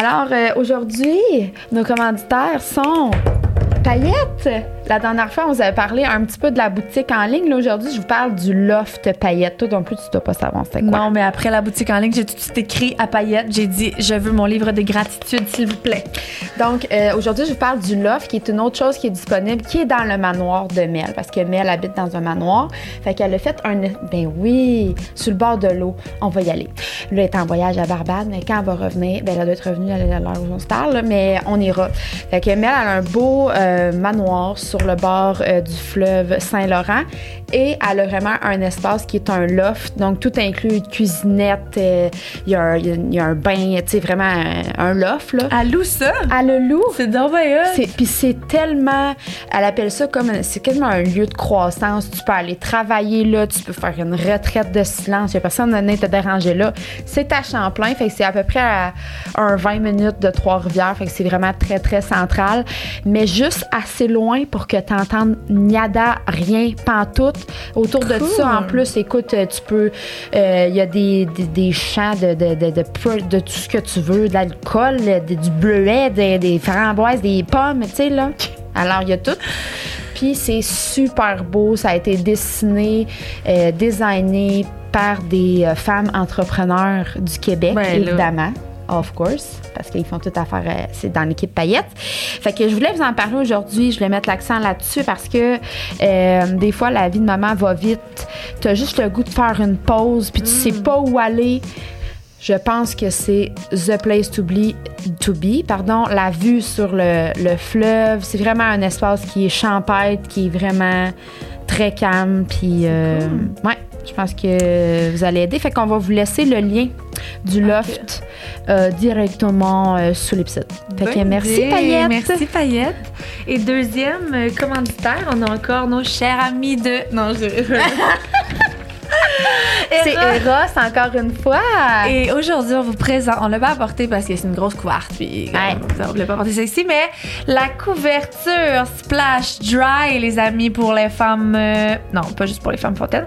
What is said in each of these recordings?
Alors, euh, aujourd'hui, nos commanditaires sont Paillettes. La dernière fois, on vous avait parlé un petit peu de la boutique en ligne. Là, aujourd'hui, je vous parle du loft Paillettes. Toi non plus, tu dois pas savoir c'est quoi. Non, mais après la boutique en ligne, j'ai tout de suite écrit à Paillettes. J'ai dit, je veux mon livre de gratitude, s'il vous plaît. Donc, euh, aujourd'hui, je vous parle du loft, qui est une autre chose qui est disponible, qui est dans le manoir de Mel, parce que Mel habite dans un manoir. Fait qu'elle a fait un. Ben oui, sur le bord de l'eau. On va y aller. Là, elle est en voyage à Barbade, mais quand elle va revenir, ben, elle doit être revenue à l'heure où on se parle, mais on ira. Fait que Mel, elle a un beau euh, manoir sur le bord euh, du fleuve Saint-Laurent et elle a vraiment un espace qui est un loft. Donc, tout inclut une cuisinette, euh, il y, a un- il y a- il y a un bain, tu sais, vraiment un, un loft, là. Elle loue ça? Elle le loue. C'est. C'est- Puis c'est tellement, elle appelle ça comme, c'est quasiment un lieu de croissance. Tu peux aller travailler là, tu peux faire une retraite de silence. Il n'y a personne à te déranger là. C'est à Champlain, fait que c'est à peu près à un 20 minutes de Trois-Rivières, fait que c'est vraiment très, très central. Mais juste assez loin pour que tu entendes niada, rien, pantoute. Autour de ça, en plus, écoute, euh, tu peux, euh, il y a des, des, des champs de, de, de, de, tout ce que tu veux, de l'alcool, euh, de- du bleuet, des, des framboises, des pommes, tu sais, là. Alors, il y a tout. Puis c'est super beau. Ça a été dessiné, euh, designé par des euh, femmes entrepreneurs du Québec, Ben là. Of course, parce qu'ils font tout affaire, euh, c'est dans l'équipe paillettes. Fait que je voulais vous en parler aujourd'hui. Je voulais mettre l'accent là-dessus parce que euh, des fois, la vie de maman va vite. Tu as juste le goût de faire une pause, puis tu sais pas où aller. Je pense que c'est The Place to Be, to be pardon, la vue sur le, le fleuve. C'est vraiment un espace qui est champêtre, qui est vraiment très calme. Puis, euh, ouais, je pense que vous allez aider. Fait qu'on va vous laisser le lien du loft euh, directement euh, sous l'épisode. Fait que merci. Paillette. Merci Paillette. Et deuxième euh, commanditaire, on a encore nos chers amis de. Non, je. C'est Eros. Encore une fois. Et aujourd'hui, on vous présente, on l'a pas apporté parce que c'est une grosse couverte, puis Ouais. euh, on l'a pas apporté sexy, mais la couverture Splash Dry, les amis, pour les femmes, euh, non, pas juste pour les femmes fontaines.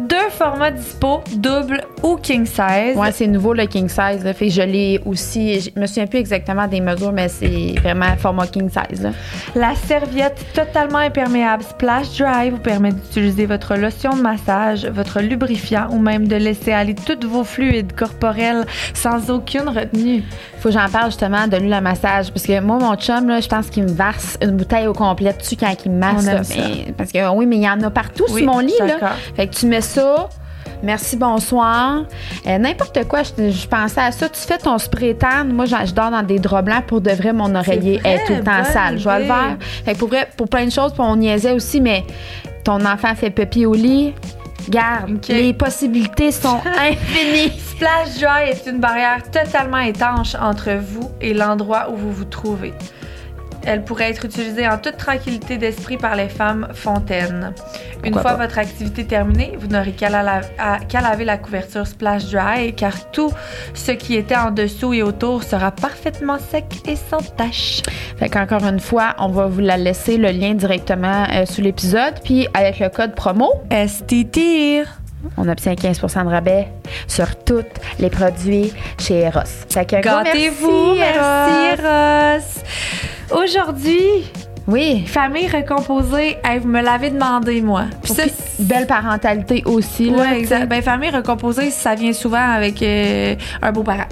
Deux formats dispo, double ou king size. Ouais, c'est nouveau le king size. Là. Fait je l'ai aussi. Je me souviens plus exactement des mesures, mais c'est vraiment format king size. Là. La serviette totalement imperméable Splash Dry vous permet d'utiliser votre lotion de massage, votre lubrifiant ou même de laisser aller tous vos fluides corporels sans aucune retenue. Faut que j'en parle justement de l'huile à massage. Parce que moi, mon chum, là, je pense qu'il me verse une bouteille au complet dessus quand il me masse. On aime là. ça. Mais- parce que oui, mais il y en a partout Oui, sur mon lit. Là. Fait que tu mets ça. Merci, bonsoir. Euh, N'importe quoi, je, je pensais à ça. Tu fais ton spray tan. Moi, je dors dans des draps blancs. Pour de vrai, mon oreiller est tout le temps sale. Je vais le faire. Fait que pour vrai, pour plein de choses, puis on niaisait aussi, mais ton enfant fait pipi au lit. Garde, les possibilités sont infinies. Splash Dry est une barrière totalement étanche entre vous et l'endroit où vous vous trouvez. Elle pourrait être utilisée en toute tranquillité d'esprit par les femmes fontaines. Une fois pas? votre activité terminée, vous n'aurez qu'à la- à- qu'à laver la couverture Splash Dry car tout ce qui était en dessous et autour sera parfaitement sec et sans tache. Fait qu'encore une fois, on va vous la laisser le lien directement euh, sous l'épisode. Puis avec le code promo, STT. On obtient 15% de rabais sur tous les produits chez Eros. Gâtez-vous. Merci, Eros. Aujourd'hui, Oui. famille recomposée, hey, vous me l'avez demandé, moi. Puis ça, belle parentalité aussi. Sais. exact. Ben, famille recomposée, ça vient souvent avec euh, un beau-parent.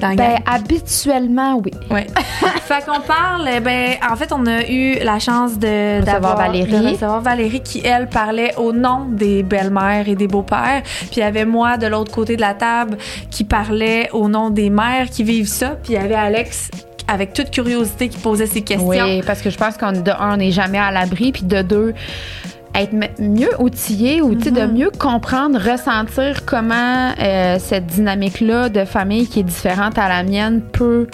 Dans Ben, gang. habituellement, oui. Ouais. fait qu'on parle, eh ben, en fait, on a eu la chance de d'avoir- Valérie. de recevoir Valérie qui, elle, parlait au nom des belles-mères et des beaux-pères. Puis il y avait moi, de l'autre côté de la table, qui parlait au nom des mères qui vivent ça. Puis il y avait Alex, avec toute curiosité, qui posait ses questions. Oui, parce que je pense qu'on de un, on n'est jamais à l'abri, puis de deux, être mieux outillé ou de mieux comprendre, ressentir comment euh, cette dynamique-là de famille qui est différente à la mienne peut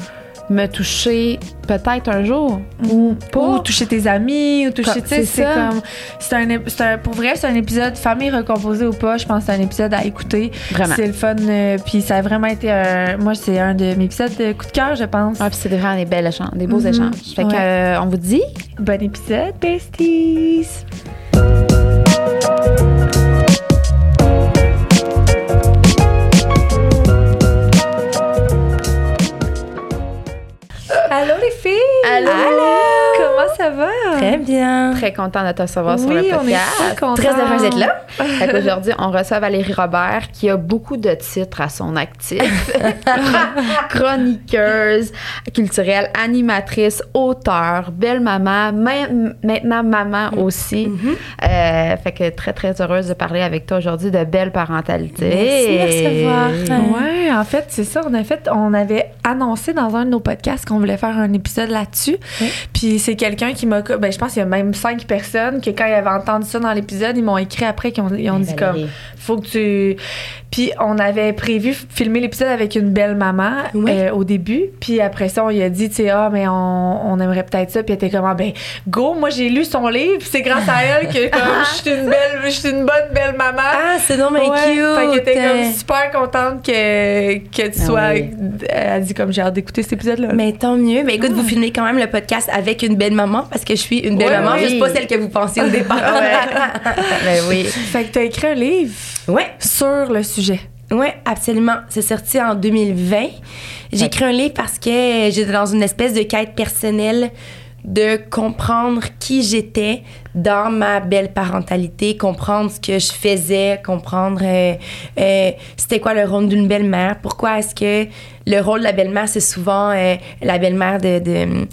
me toucher peut-être un jour ou pas. Ou toucher tes amis, ou toucher, c'est comme, c'est un, un- pour vrai, c'est un épisode famille recomposée ou pas, je pense que c'est un épisode à écouter. Vraiment. C'est le fun, euh, puis ça a vraiment été un, moi, c'est un de mes épisodes de coup de cœur, je pense. Ah, puis c'est vraiment des belles échanges, des beaux Mhm. échanges. Fait que, euh, on vous dit Bon épisode, besties! Très bien. Très content de te recevoir sur le Oui, on est podcast. super contents. Très heureuse d'être là. Fait qu'aujourd'hui, on reçoit Valérie Robert qui a beaucoup de titres à son actif. Chroniqueuse, culturelle, animatrice, auteure, belle maman, maintenant maman aussi. Euh, fait que très, très heureuse de parler avec toi aujourd'hui de belle parentalité. Merci de recevoir. Ouais, en fait, c'est ça. On a fait, on avait annoncé dans un de nos podcasts qu'on voulait faire un épisode là-dessus. Puis c'est quelqu'un qui m'a, ben je pense qu'il y a même cinq personnes que quand ils avaient entendu ça dans l'épisode, ils m'ont écrit après qu'ils ont, ils ont dit comme, Valérie. faut que tu. Puis on avait prévu filmer l'épisode avec une belle maman euh, au début. Puis après ça, on lui a dit, tu sais, ah, mais on, on aimerait peut-être ça. Puis elle était comme, ah, ben, go, moi j'ai lu son livre. Puis c'est grâce à elle que comme, je suis une belle, je suis une bonne belle maman. Ah, c'est donc bien Ouais, cute. Fait qu'elle était comme super contente que, que tu Ah sois. oui. Elle a dit comme j'ai hâte d'écouter cet épisode-là. Mais tant mieux. Mais écoute, vous filmez quand même le podcast avec une belle maman parce que je suis une belle Ouais, maman, oui. juste pas celle que vous pensiez au départ. Ben oui. Fait que t'as écrit un livre ouais. sur le sujet. Oui, absolument. C'est sorti en 2020. J'ai écrit un livre parce que j'étais dans une espèce de quête personnelle de comprendre qui j'étais dans ma belle parentalité, comprendre ce que je faisais, comprendre euh, euh, c'était quoi le rôle d'une belle-mère, pourquoi est-ce que le rôle de la belle-mère, c'est souvent euh, la belle-mère de, de,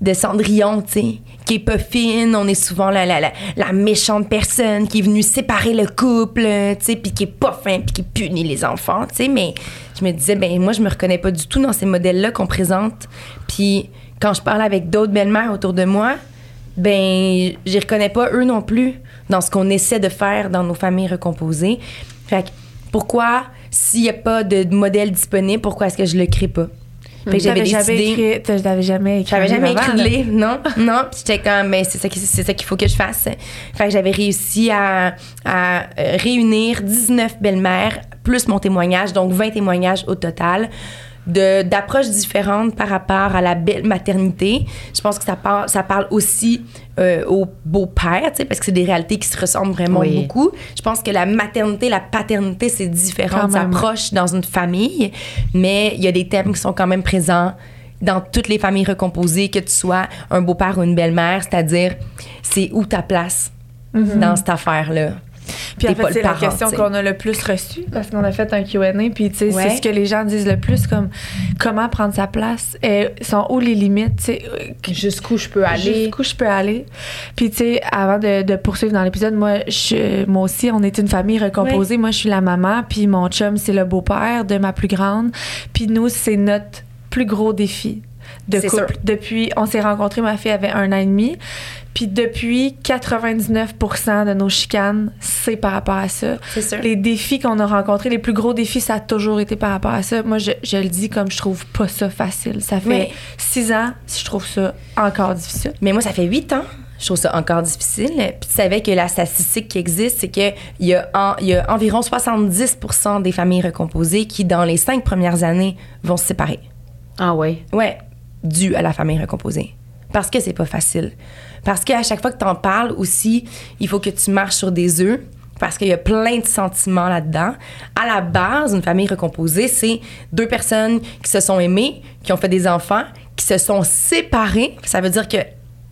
de Cendrillon, tu sais, qui est pas fine, on est souvent la, la, la, méchante personne qui est venue séparer le couple, euh, tu sais, puis qui est pas fin, puis qui punit les enfants, tu sais, mais je me disais, ben moi, je me reconnais pas du tout dans ces modèles-là qu'on présente, puis quand je parle avec d'autres belles-mères autour de moi, ben j'y reconnais pas eux non plus dans ce qu'on essaie de faire dans nos familles recomposées. Fait que pourquoi, s'il y a pas de modèle disponible, pourquoi est-ce que je le crée pas? Fait que j'avais jamais écrit. T'avais jamais écrit. J'avais jamais écrit de livre, non, non. Puis j'étais comme, ben c'est ça, c'est ça qu'il faut que je fasse. Fait que j'avais réussi à, à, euh, réunir 19 belles-mères plus mon témoignage, donc 20 témoignages au total d'approches différentes par rapport à la belle maternité. Je pense que ça parle ça parle aussi euh, au beau-père, tu sais, parce que c'est des réalités qui se ressemblent vraiment Oui. beaucoup. Je pense que la maternité, la paternité, c'est différent, Quand ça même. approche dans une famille, mais il y a des thèmes qui sont quand même présents dans toutes les familles recomposées, que tu sois un beau-père ou une belle-mère, c'est-à-dire c'est où ta place dans cette affaire-là? Puis en fait, c'est la question qu'on a le plus reçue parce qu'on a fait un Q&A. Puis tu sais, Ouais. c'est ce que les gens disent le plus, comme comment prendre sa place. Et sont où les limites, tu sais, euh, Jusqu'où je peux aller. Jusqu'où je peux aller. Puis, tu sais, avant de, de poursuivre dans l'épisode, moi, je, moi aussi, on est une famille recomposée. Moi, je suis la maman, puis mon chum, c'est le beau-père de ma plus grande. Puis nous, c'est notre plus gros défi de couple. sûr. Depuis, on s'est rencontrés, ma fille avait un an et demi. Puis depuis, 99 de nos chicanes, c'est par rapport à ça. C'est sûr. Les défis qu'on a rencontrés, les plus gros défis, ça a toujours été par rapport à ça. Moi, je, je le dis comme je trouve pas ça facile. Ça fait Oui. six ans, je trouve ça encore difficile. Mais moi, ça fait huit ans. Je trouve ça encore difficile. Puis tu savais que la statistique qui existe, c'est qu'il y, a en- il y a environ 70 des familles recomposées qui, dans les cinq premières années, vont se séparer. Ah oui. Ouais, dû à la famille recomposée. Parce que c'est pas facile. Parce qu'à chaque fois que tu en parles aussi, il faut que tu marches sur des œufs. Parce qu'il y a plein de sentiments là-dedans. À la base, une famille recomposée, c'est deux personnes qui se sont aimées, qui ont fait des enfants, qui se sont séparées. Ça veut dire que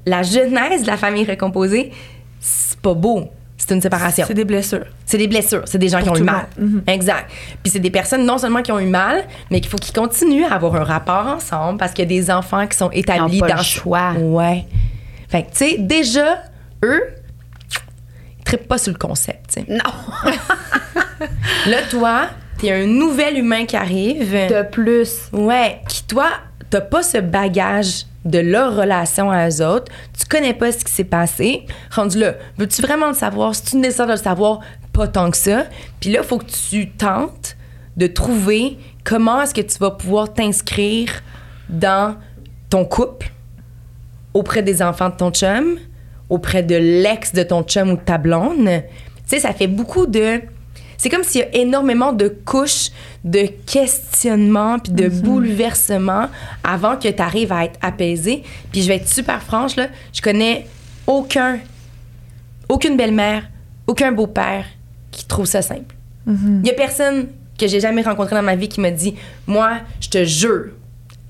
la genèse de la famille recomposée, c'est pas beau. C'est une séparation. C'est des blessures. C'est des blessures, c'est des gens Pour qui ont eu mal. Mhm. Exact. Puis c'est des personnes non seulement qui ont eu mal, mais qu'il faut qu'ils continuent à avoir un rapport ensemble parce qu'il y a des enfants qui sont établis pas dans le choix. Ouais. Fait que tu sais déjà eux ils trippent pas sur le concept. Non. Là toi, t'es un nouvel humain qui arrive. De plus. Ouais, qui toi, t'as pas ce bagage de leur relation à eux autres, tu connais pas ce qui s'est passé. Rendu là, veux-tu vraiment le savoir? Si tu nécessaire de le savoir, pas tant que ça. Puis là, il faut que tu tentes de trouver comment est-ce que tu vas pouvoir t'inscrire dans ton couple, auprès des enfants de ton chum, auprès de l'ex de ton chum ou de ta blonde. Tu sais, ça fait beaucoup de... C'est comme s'il y a énormément de couches de questionnements puis de bouleversements avant que tu arrives à être apaisé. Puis je vais être super franche, là, je connais aucun, aucune belle-mère, aucun beau-père qui trouve ça simple. Il y a personne que j'ai jamais rencontré dans ma vie qui m'a dit Moi, je te jure,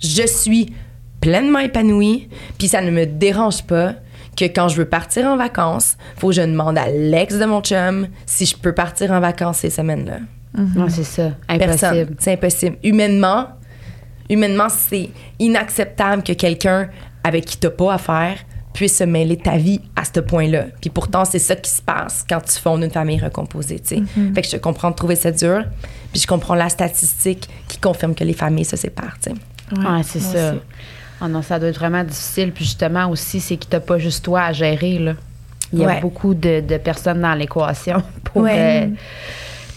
je suis pleinement épanouie, puis ça ne me dérange pas que quand je veux partir en vacances, faut que je demande à l'ex de mon chum si je peux partir en vacances ces semaines-là. Ouais, c'est ça. Personne. Impossible. C'est impossible. Humainement, humainement, c'est inacceptable que quelqu'un avec qui t'as pas affaire puisse se mêler de ta vie à ce point-là. Puis pourtant, c'est ça qui se passe quand tu fondes une famille recomposée, tu sais. Fait que je comprends de trouver ça dur. Puis je comprends la statistique qui confirme que les familles se séparent, tu sais. Ouais, c'est ça. aussi. Ah non, ça doit être vraiment difficile. Puis justement aussi, c'est que t'as pas juste toi à gérer, là. Il y a Ouais. beaucoup de, de personnes dans l'équation pour... Ouais. euh,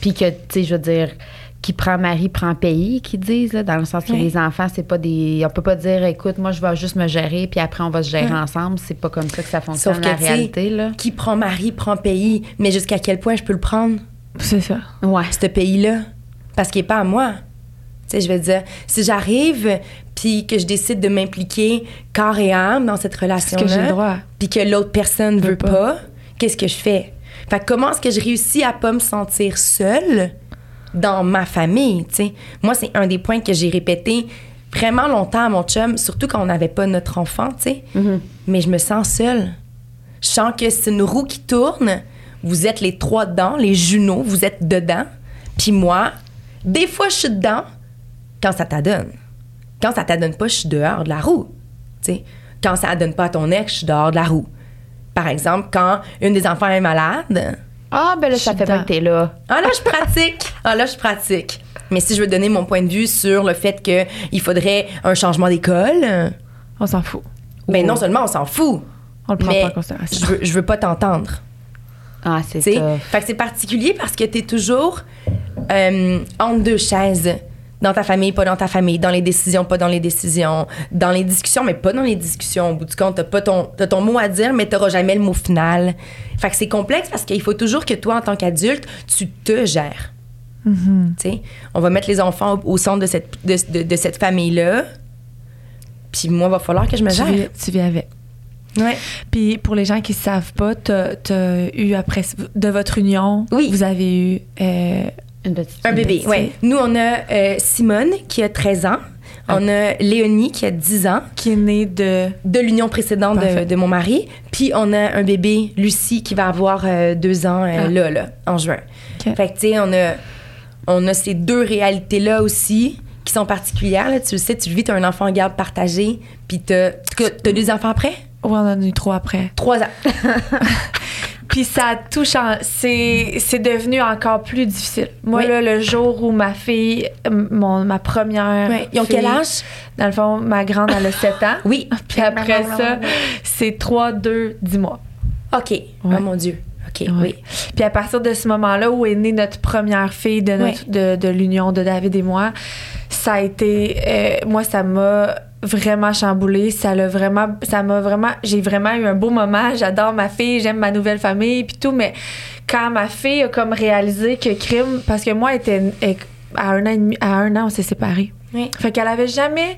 puis que, tu sais, je veux dire, qui prend mari prend pays, qu'ils disent, là, dans le sens que les enfants, c'est pas des... On peut pas dire, écoute, moi, je vais juste me gérer, puis après, on va se gérer Ouais. ensemble. C'est pas comme ça que ça fonctionne, Sauf que, la tu réalité, là. Qui prend mari, prend pays, mais jusqu'à quel point je peux le prendre, C'est ça. Ouais. ce pays-là? Parce qu'il n'est pas à moi. Tu sais, je veux dire, si j'arrive puis que je décide de m'impliquer corps et âme dans cette relation-là, que j'ai le droit? puis que l'autre personne Veut veut pas. pas, qu'est-ce que je fais? Fait que comment est-ce que je réussis à pas me sentir seule dans ma famille, tu sais? Moi, c'est un des points que j'ai répété vraiment longtemps à mon chum, surtout quand on n'avait pas notre enfant, tu sais. Mhm. Mais je me sens seule. Je sens que c'est une roue qui tourne. Vous êtes les trois dedans, les jumeaux, vous êtes dedans. Puis moi, des fois, je suis dedans quand ça t'adonne. Quand ça t'adonne pas, je suis dehors de la roue. Quand ça adonne pas à ton ex, je suis dehors de la roue. Par exemple, quand une des enfants est malade, Ah, ben là, ça fait pas que t'es là. ah là, je pratique. Ah là, je pratique. Mais si je veux donner mon point de vue sur le fait qu'il faudrait un changement d'école, On s'en fout. ben non seulement on s'en fout, On le prend mais pas en considération. je veux, je veux pas t'entendre. Ah, c'est ça. Fait que c'est particulier parce que t'es toujours euh, entre deux chaises. Dans ta famille, pas dans ta famille. Dans les décisions, pas dans les décisions. Dans les discussions, mais pas dans les discussions. Au bout du compte, t'as pas ton, t'as ton mot à dire, mais t'auras jamais le mot final. Fait que c'est complexe parce qu'il faut toujours que toi, en tant qu'adulte, tu te gères. Tu sais, on va mettre les enfants au, au centre de cette, de, de- de cette famille-là. Puis moi, il va falloir que je me Tu gère. vis, tu vis avec. Ouais. Puis pour les gens qui ne savent pas, t'as as eu après de votre union, Oui. vous avez eu euh, Une petite Un bébé, oui. Nous, on a euh, Simone qui a 13 ans. On a Léonie qui a 10 ans qui est né de de l'union précédente de, de mon mari. Puis on a un bébé, Lucie, qui va avoir euh, deux ans euh, Ah. là, là, en juin. Ok. Fait que, tu sais, on a, on a ces deux réalités-là aussi qui sont particulières. Là. Tu le sais, tu le vis, tu as un enfant en garde partagé, puis tu as, deux enfants après? Ouais, on en a eu trois après. Trois ans. Puis ça touche en... c'est c'est devenu encore plus difficile. Moi Oui. là le jour où ma fille mon ma première. Ils ont fille, quel âge? Dans le fond ma grande elle a 7 ans. Oui. Puis après ça c'est 3 2 10 mois. OK. Oh mon Dieu. OK, Ouais. oui. Puis à partir de ce moment-là où est née notre première fille de, notre, de, de l'union de David et moi, ça a été, euh, moi ça m'a vraiment chamboulé, ça l'a vraiment, ça m'a vraiment, j'ai vraiment eu un beau moment. J'adore ma fille, j'aime ma nouvelle famille puis tout, mais quand ma fille a comme réalisé que crime, parce que moi elle était elle- à un an et demi, à un an on s'est séparés. Oui. Fait qu'elle avait jamais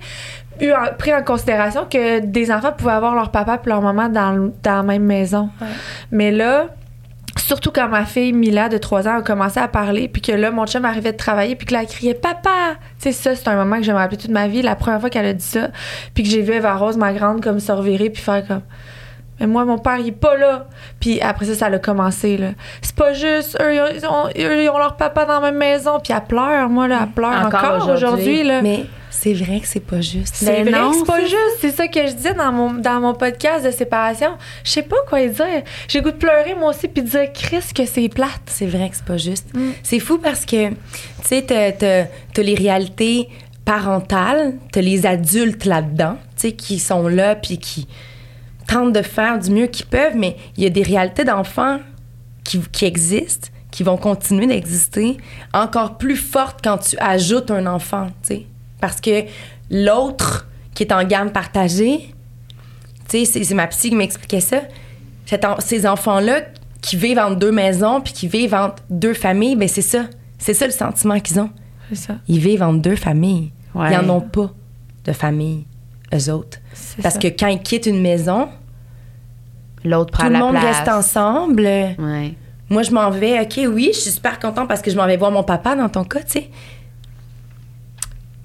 eu en- pris en considération que des enfants pouvaient avoir leur papa et leur maman dans, dans la même maison. Ouais. Mais là, surtout quand ma fille Mila de 3 ans a commencé à parler, puis que là, mon chum arrivait de travailler, puis que là, elle criait Papa! Tu sais, ça, c'est un moment que je me rappeler toute ma vie, la première fois qu'elle a dit ça, puis que j'ai vu Eva Rose, ma grande, comme se revirer, puis faire comme. Mais moi, mon père, il est pas là. Puis après ça, ça a commencé, là. C'est pas juste, eux, ils ont, eux, ils ont leur papa dans la même maison, puis elle pleure, moi, là, elle pleure Encore encore, aujourd'hui. aujourd'hui, là. Mais c'est vrai que c'est pas juste. C'est vrai non, que c'est pas juste. C'est ça que je disais dans mon, dans mon podcast de séparation. Je sais pas quoi dire. J'ai goût de pleurer, moi aussi, puis de dire, Chris, que c'est plate. C'est vrai que c'est pas juste. Mm. C'est fou parce que, tu sais, t'as, t'as- t'as les réalités parentales, t'as les adultes là-dedans, tu sais, qui sont là puis qui tentent de faire du mieux qu'ils peuvent, mais il y a des réalités d'enfants qui, qui existent, qui vont continuer d'exister, encore plus fortes quand tu ajoutes un enfant, tu sais. Parce que l'autre qui est en gamme partagée, tu sais, c'est, ma psy qui m'expliquait ça. En- ces enfants-là qui vivent entre deux maisons puis qui vivent entre deux familles, ben c'est ça. C'est ça le sentiment qu'ils ont. C'est ça. Ils vivent entre deux familles. Ouais. Ils n'en ont pas de famille, eux autres. C'est Parce ça. que quand ils quittent une maison, L'autre prend tout le la monde place. reste ensemble. Ouais. Moi, je m'en vais. OK, oui, je suis super contente parce que je m'en vais voir mon papa dans ton cas, tu sais.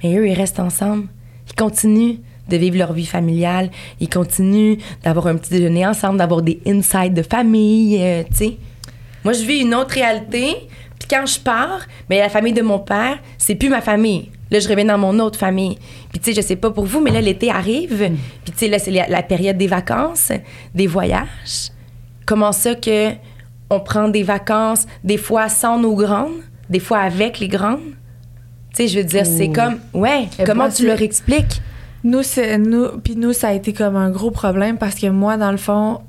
Mais eux, ils restent ensemble. Ils continuent de vivre leur vie familiale. Ils continuent d'avoir un petit déjeuner ensemble, d'avoir des insights de famille, euh, tu sais. Moi, je vis une autre réalité. Puis quand je pars, mais la famille de mon père, c'est plus ma famille. Là, je reviens dans mon autre famille. Puis, tu sais, je sais pas pour vous, mais là, l'été arrive. Puis, tu sais, là, c'est la, la période des vacances, des voyages. Comment ça que on prend des vacances, des fois sans nos grandes, des fois avec les grandes? Tu sais, je veux dire, c'est comme... Ouais, Et comment moi, tu leur expliques? Nous, c'est nous, puis nous, ça a été comme un gros problème parce que moi, dans le fond,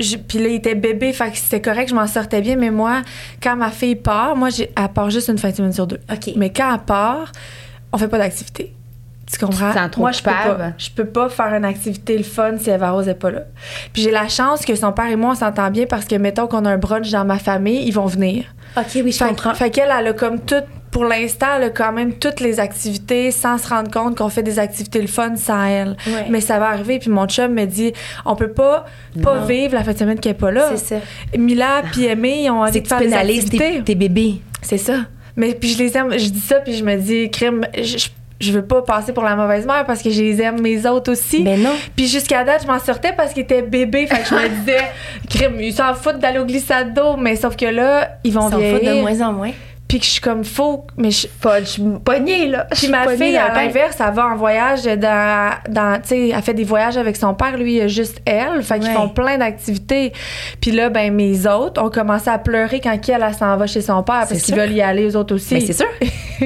je- puis là, il était bébé, fait que c'était correct, je m'en sortais bien, mais moi, quand ma fille part, moi, j'ai, elle part juste une fin de semaine sur deux. OK. Mais quand elle part, on fait pas d'activité. Tu comprends? Tu trop moi, je peux pas. Je peux pas faire une activité le fun si Eva Rose est pas là. Puis j'ai la chance que son père et moi, on s'entend bien parce que, mettons qu'on a un brunch dans ma famille, ils vont venir. OK, oui, je Fait, comprends. fait qu'elle, elle a comme tout, pour l'instant, quand même toutes les activités sans se rendre compte qu'on fait des activités le fun sans elle. Mais ça va arriver. Puis mon chum me dit, on peut pas, pas Non. vivre la fin de semaine qu'elle est pas là. C'est ça. Mila puis Aimé, ils ont envie de faire des activités. tes, tes bébés. C'est ça. Mais puis je les aime. Je dis ça, puis je me dis, crime, je, je- je veux pas passer pour la mauvaise mère parce que je les aime mes autres aussi. Ben non. Puis jusqu'à date, je m'en sortais parce qu'ils étaient bébés. Fait que je me disais, crime, ils s'en foutent d'aller au glissade d'eau. Mais sauf que là, ils vont Ils s'en foutent de moins en moins. Puis que je suis comme faux. Mais je, suis pognée, là. Puis ma pognée fille, à l'inverse, elle va en voyage dans. dans tu sais, elle fait des voyages avec son père. Lui, il a juste elle. Fait qu'ils Ouais. font plein d'activités. Puis là, ben, mes autres ont commencé à pleurer quand elle, elle s'en va chez son père parce qu'ils veulent y aller, eux autres aussi. Mais c'est sûr.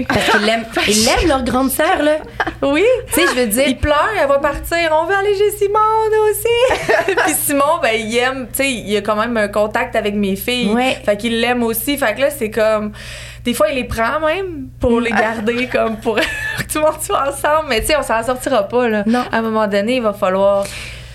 Parce qu'ils l'aiment. Ils l'aiment, leur grande sœur, là. Oui. Tu sais, je veux dire. Il pleure, elle va partir. On veut aller chez Simon, nous aussi. Puis Simon, ben, il aime, tu sais, il a quand même un contact avec mes filles. Ouais. Fait qu'il l'aime aussi. Fait que là, c'est comme. Des fois, il les prend même pour les garder, comme pour que tout le monde soit ensemble. Mais tu sais, on s'en sortira pas, là. Non. À un moment donné, il va falloir.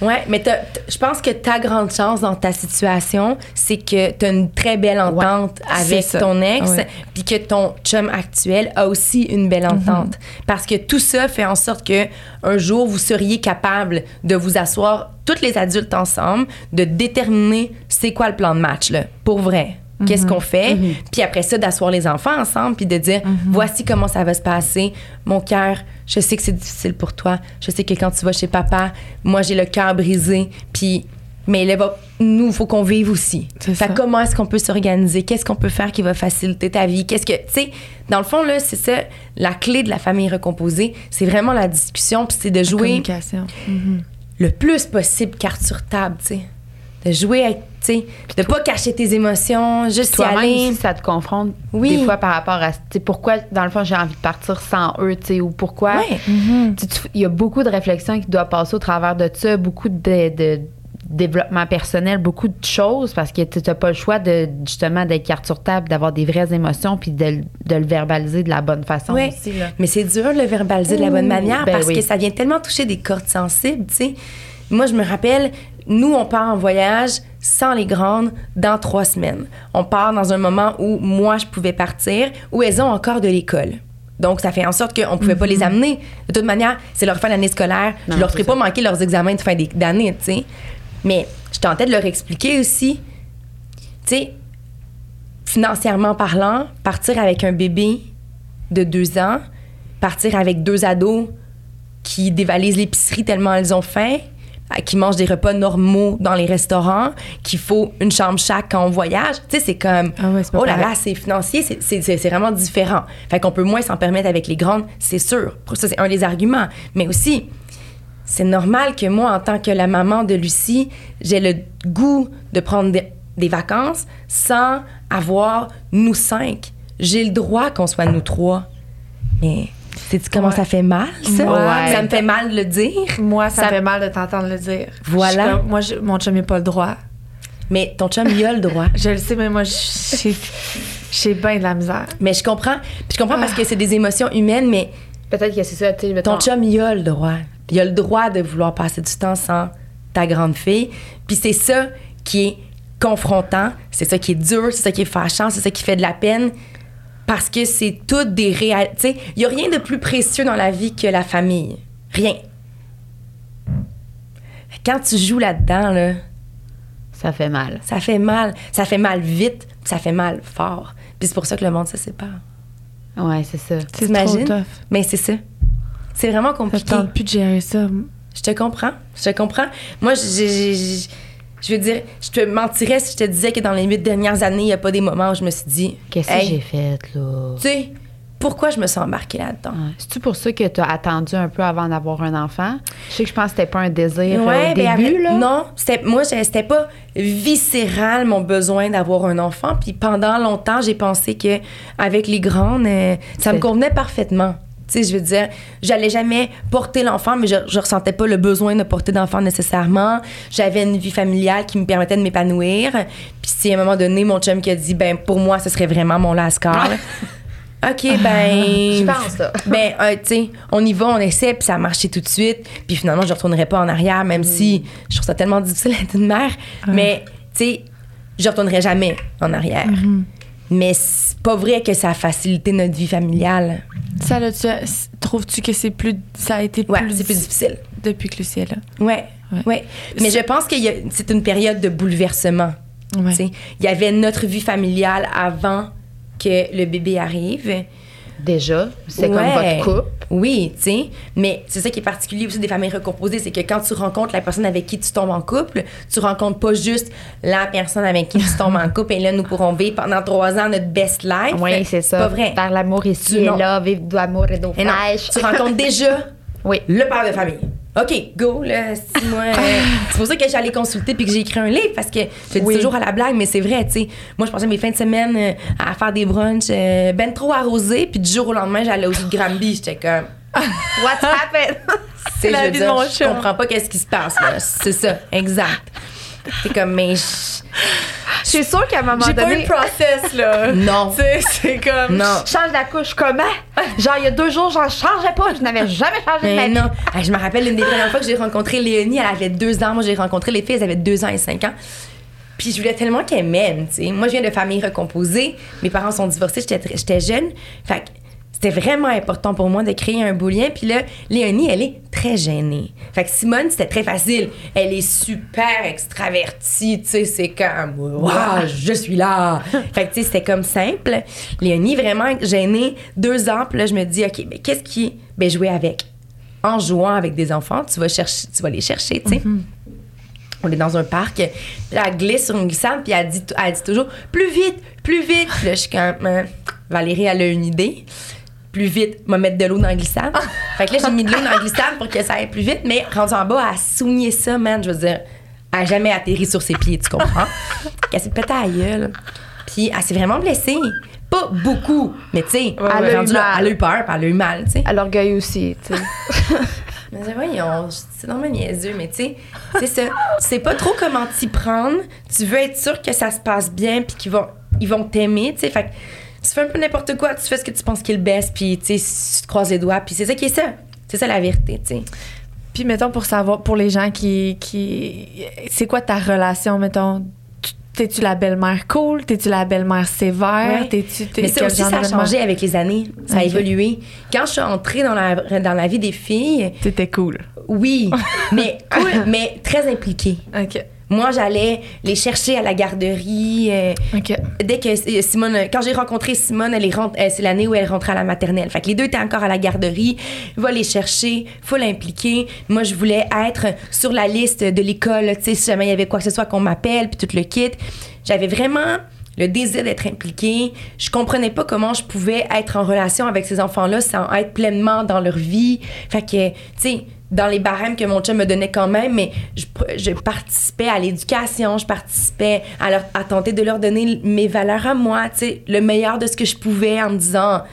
Ouais, mais je pense que ta grande chance dans ta situation, c'est que tu as une très belle entente avec ton ex, puis que ton chum actuel a aussi une belle entente. Parce que tout ça fait en sorte que un jour vous seriez capable de vous asseoir toutes les adultes ensemble, de déterminer c'est quoi le plan de match là, pour vrai. Qu'est-ce qu'on fait? Puis après ça, d'asseoir les enfants ensemble, puis de dire voici comment ça va se passer. Mon cœur, je sais que c'est difficile pour toi. Je sais que quand tu vas chez papa, moi j'ai le cœur brisé. Puis, mais là, va- nous, il faut qu'on vive aussi. Fait ça. comment est-ce qu'on peut s'organiser? Qu'est-ce qu'on peut faire qui va faciliter ta vie? Qu'est-ce que, tu sais, dans le fond, là, c'est ça, la clé de la famille recomposée, c'est vraiment la discussion, puis c'est de jouer Communication. le plus possible carte sur table, tu sais. De jouer avec, sais, de pas cacher tes émotions, juste y Toi-même, aller. si ça te confronte Oui. des fois par rapport à pourquoi, dans le fond, j'ai envie de partir sans eux, tu sais, ou pourquoi. Ouais. Tu- Il y a beaucoup de réflexions qui doivent passer au travers de ça, beaucoup de, de développement personnel, beaucoup de choses, parce que tu n'as pas le choix de justement d'être carte sur table, d'avoir des vraies émotions, puis de, de le verbaliser de la bonne façon Ouais. aussi. Là. Mais c'est dur de le verbaliser de la bonne manière ben parce oui. que ça vient tellement toucher des cordes sensibles, tu sais. Moi, je me rappelle, nous, on part en voyage sans les grandes dans trois semaines. On part dans un moment où moi, je pouvais partir, où elles ont encore de l'école. Donc, ça fait en sorte qu'on ne pouvait pas les amener. De toute manière, c'est leur fin d'année scolaire. Non, je leur c'est ferai pas manquer leurs examens de fin d'année, tu sais. Mais je tentais de leur expliquer aussi, tu sais, financièrement parlant, partir avec un bébé de deux ans, partir avec deux ados qui dévalisent l'épicerie tellement elles ont faim, qui mangent des repas normaux dans les restaurants, qu'il faut une chambre chaque quand on voyage. Tu sais, c'est comme, Ah ouais, oh là là, c'est financier, c'est- vraiment différent. Fait qu'on peut moins s'en permettre avec les grandes, c'est sûr. Ça, c'est un des arguments. Mais aussi, c'est normal que moi, en tant que la maman de Lucie, j'ai le goût de prendre des, des vacances sans avoir nous cinq. J'ai le droit qu'on soit nous trois. Mais sais-tu comment Ouais. ça fait mal, ça? Ouais. Ça me fait mal de le dire. Moi, ça, Ça- me fait mal de t'entendre le dire. Voilà. Comme- moi, je- mon chum n'a pas le droit. Mais ton chum, il a le droit. Je le sais, mais moi, j'ai j'ai bien de la misère. Mais je comprends. Puis je comprends parce que c'est des émotions humaines, mais Peut-être que c'est ça, tu ton chum, il a le droit. Il a le droit de vouloir passer du temps sans ta grande fille. Puis c'est ça qui est confrontant, c'est ça qui est dur, c'est ça qui est fâchant, c'est ça qui fait de la peine. Parce que c'est toutes des réalités. Il n'y a rien de plus précieux dans la vie que la famille. Rien. Quand tu joues là-dedans, là, ça fait mal. ça fait mal. Ça fait mal vite, puis ça fait mal fort. Puis c'est pour ça que le monde se sépare. Ouais, c'est ça. C'est T'imagines? trop tough. Mais c'est ça. C'est vraiment Ça compliqué. tente plus de gérer ça. Je te comprends. Je te comprends. Moi, j'ai- j'ai- j'ai- je veux dire, je te mentirais si je te disais que dans les huit dernières années, il n'y a pas des moments où je me suis dit, Qu'est-ce que j'ai fait, là? tu sais, pourquoi je me suis embarquée là-dedans? Ouais. C'est-tu pour ça que tu as attendu un peu avant d'avoir un enfant? Je sais que je pense que c'était pas un désir euh, Ouais, au ben, début, là. Non, c'était, moi, c'était pas viscéral mon besoin d'avoir un enfant. Puis pendant longtemps, j'ai pensé que avec les grandes, euh, ça me convenait parfaitement. Tu sais, je veux dire, j'allais jamais porter l'enfant, mais je, je ressentais pas le besoin de porter d'enfant nécessairement. J'avais une vie familiale qui me permettait de m'épanouir. Puis c'est à un moment donné, mon chum qui a dit, ben pour moi, ce serait vraiment mon lascar. OK, ben. Je pense, là. Ben, euh, tu sais, on y va, on essaie, puis ça a marché tout de suite. Puis finalement, je retournerai pas en arrière, même si je trouve ça tellement difficile d'être une mère. Mais, tu sais, je retournerai jamais en arrière. Mais c'est pas vrai que ça a facilité notre vie familiale. Ça, là, tu trouves-tu que c'est plus. Ça a été Ouais, plus. plus difficile. Depuis que Lucie est là? Ouais, Ouais. ouais. Mais je pense que c'est une période de bouleversement. Il y avait notre vie familiale avant que le bébé arrive. Déjà, c'est Ouais. comme votre couple. Oui, tu sais. Mais c'est ça qui est particulier aussi des familles recomposées, c'est que quand tu rencontres la personne avec qui tu tombes en couple, tu rencontres pas juste la personne avec qui tu tombes en couple et là, nous pourrons vivre pendant trois ans notre best life. Oui, c'est ça. pas vrai. Faire l'amour ici Tu- et là, vivre d'amour et d'eau fraîche. tu rencontres déjà Oui. le père de famille. OK, go, là, c'est moi. euh, c'est pour ça que j'allais consulter puis que j'ai écrit un livre parce que je dis toujours à la blague, mais c'est vrai, tu sais. Moi, je passais mes fins de semaine euh, à faire des brunchs euh, ben trop arrosés, puis du jour au lendemain, j'allais au de Granby. J'étais comme. What's happened? C'est la je vie de mon je comprends pas qu'est-ce qui se passe là. C'est ça, exact. C'est comme mais je- suis sûre qu'à un moment J'ai pas eu donné. le process, là. non. Tu sais, c'est comme. Non. Change la couche comment? Genre, il y a deux jours, j'en changeais pas. Je n'avais jamais changé de ma Mais vie. non. Ah, je me rappelle une des premières fois que j'ai rencontré Léonie, elle avait deux ans. Moi, j'ai rencontré les filles, elles avaient deux ans et cinq ans. Puis je voulais tellement qu'elles m'aiment, tu sais. Moi, je viens de famille recomposée. Mes parents sont divorcés, j'étais jeune. Fait que c'était vraiment important pour moi de créer un beau lien. Puis là, Léonie, elle est très gênée. Fait que Simone, c'était très facile. Elle est super extravertie, tu sais. C'est comme, waouh, je suis là. fait que, tu sais, c'était comme simple. Léonie, vraiment gênée, deux ans. Puis là, je me dis, OK, mais qu'est-ce qui. Ben, jouer avec? En jouant avec des enfants, tu vas, chercher, tu vas les chercher, tu sais. On est dans un parc, puis elle glisse sur une glissade, puis elle dit, elle dit toujours plus vite, plus vite. Puis là, je suis comme, Hein, Valérie, elle a une idée. Plus vite, m'a mettre de l'eau dans la glissade. fait que là, j'ai mis de l'eau dans la glissade pour que ça aille plus vite, mais rendu en bas, elle a soigné ça, man. Je veux dire, elle a jamais atterri sur ses pieds, tu comprends? elle s'est pété à la gueule. Puis elle s'est vraiment blessée. Pas beaucoup, mais tu sais, Ouais, elle, elle a eu elle a peur, puis elle a eu mal, tu sais. À l'orgueil aussi, tu sais. Mais voyons, c'est normal niaiseux, mais tu sais, c'est ça. Tu sais pas trop comment t'y prendre. Tu veux être sûr que ça se passe bien puis qu'ils vont, ils vont t'aimer, tu sais. Fait que tu fais un peu n'importe quoi, tu fais ce que tu penses qu'il baisse puis tu te croises les doigts puis c'est ça qui est ça. C'est ça la vérité, tu sais. Puis, mettons, pour savoir, pour les gens qui. qui c'est quoi ta relation, mettons? Tu- T'es-tu la belle-mère cool? T'es-tu la belle-mère sévère? Ouais. T'es-tu. t'es- Mais ça aussi, ça a changé avec les années. Ça a évolué. Quand je suis entrée dans la, dans la vie des filles, T'étais cool. oui, mais cool, mais très impliquée. OK. Moi, j'allais les chercher à la garderie. euh, dès que euh, Simone, quand j'ai rencontré Simone, elle est rentre- euh, c'est l'année où elle rentrait à la maternelle. Fait que les deux étaient encore à la garderie. Va les chercher, faut l'impliquer. Moi, je voulais être sur la liste de l'école, tu sais, si jamais il y avait quoi que ce soit qu'on m'appelle, puis tout le kit. J'avais vraiment le désir d'être impliquée. Je comprenais pas comment je pouvais être en relation avec ces enfants-là sans être pleinement dans leur vie. Fait que, tu sais, dans les barèmes que mon chum me donnait quand même, mais je, je participais à l'éducation, je participais à, leur, à tenter de leur donner mes valeurs à moi, tu sais, le meilleur de ce que je pouvais en me disant,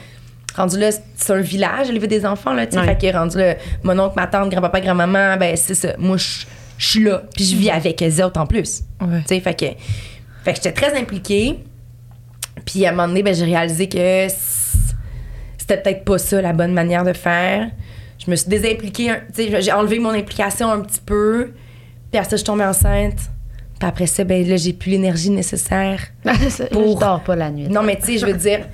rendu là, c'est un village, élever des enfants, là, tu sais, Ouais. fait que rendu là, mon oncle, ma tante, grand-papa, grand-maman, ben c'est ça, moi, je suis là, puis je vis avec eux autres en plus. Ouais. Tu sais, fait que, fait que j'étais très impliquée. Puis à un moment donné, ben, j'ai réalisé que c'était peut-être pas ça la bonne manière de faire. Je me suis désimpliquée, un- tu sais, j'ai enlevé mon implication un petit peu. Puis après ça, je suis tombée enceinte. Puis après ça, ben là, j'ai plus l'énergie nécessaire. Pour... Je dors pas la nuit. Non, mais tu sais, je veux dire,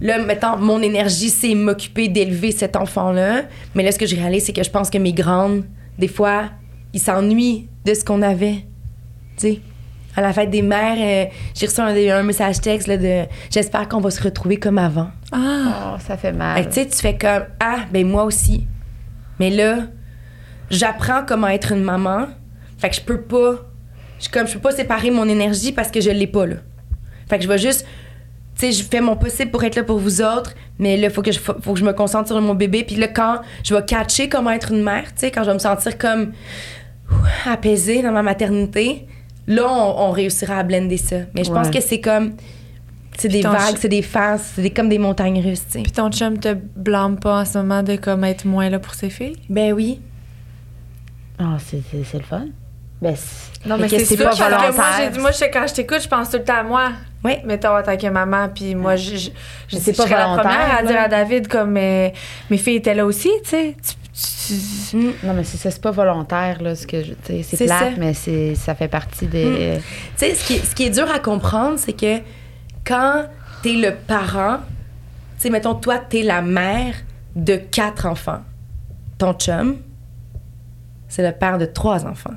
là, mettons, mon énergie, c'est m'occuper d'élever cet enfant-là. Mais là, ce que je réalise, c'est que je pense que mes grandes, des fois, ils s'ennuient de ce qu'on avait. Tu sais, à la fête des mères, euh, j'ai reçu un, un message texte là, de J'espère qu'on va se retrouver comme avant. Ah. Oh, ça fait mal. tu sais, tu fais comme Ah, ben moi aussi. Mais là, j'apprends comment être une maman. Fait que je peux pas. Je, comme, je peux pas séparer mon énergie parce que je l'ai pas, là. Fait que je vais juste. Tu sais, je fais mon possible pour être là pour vous autres, mais là, faut que je, faut, faut que je me concentre sur mon bébé. Puis là, quand je vais catcher comment être une mère, tu sais, quand je vais me sentir comme apaisée dans ma maternité, là, on, on réussira à blender ça. Mais je pense Ouais. que c'est comme. C'est des vagues, c'est des phases, c'est des- comme des montagnes russes, tu sais. Puis ton chum te blâme pas en ce moment de comme être moins là pour ses filles? Ben oui. Ah, c'est c'est- c'est le fun. Ben, c'est- Non, mais c'est pas parce que moi, volontaire? j'ai dit, moi, je sais, quand je t'écoute, je pense tout le temps à moi. Oui. Mettons, en tant que maman, puis moi, je, je, je, Mais c'est je pas serais la volontaire, première à dire à David comme mes, mes filles étaient là aussi, tu sais. Mm. Non, mais c'est ça, c'est pas volontaire, là. Ce que c'est C'est plate, ça. mais c'est, ça fait partie des. Tu sais, ce qui, ce qui est dur à comprendre, c'est que quand t'es le parent, tu sais, mettons, toi, t'es la mère de quatre enfants. Ton chum, c'est le père de trois enfants.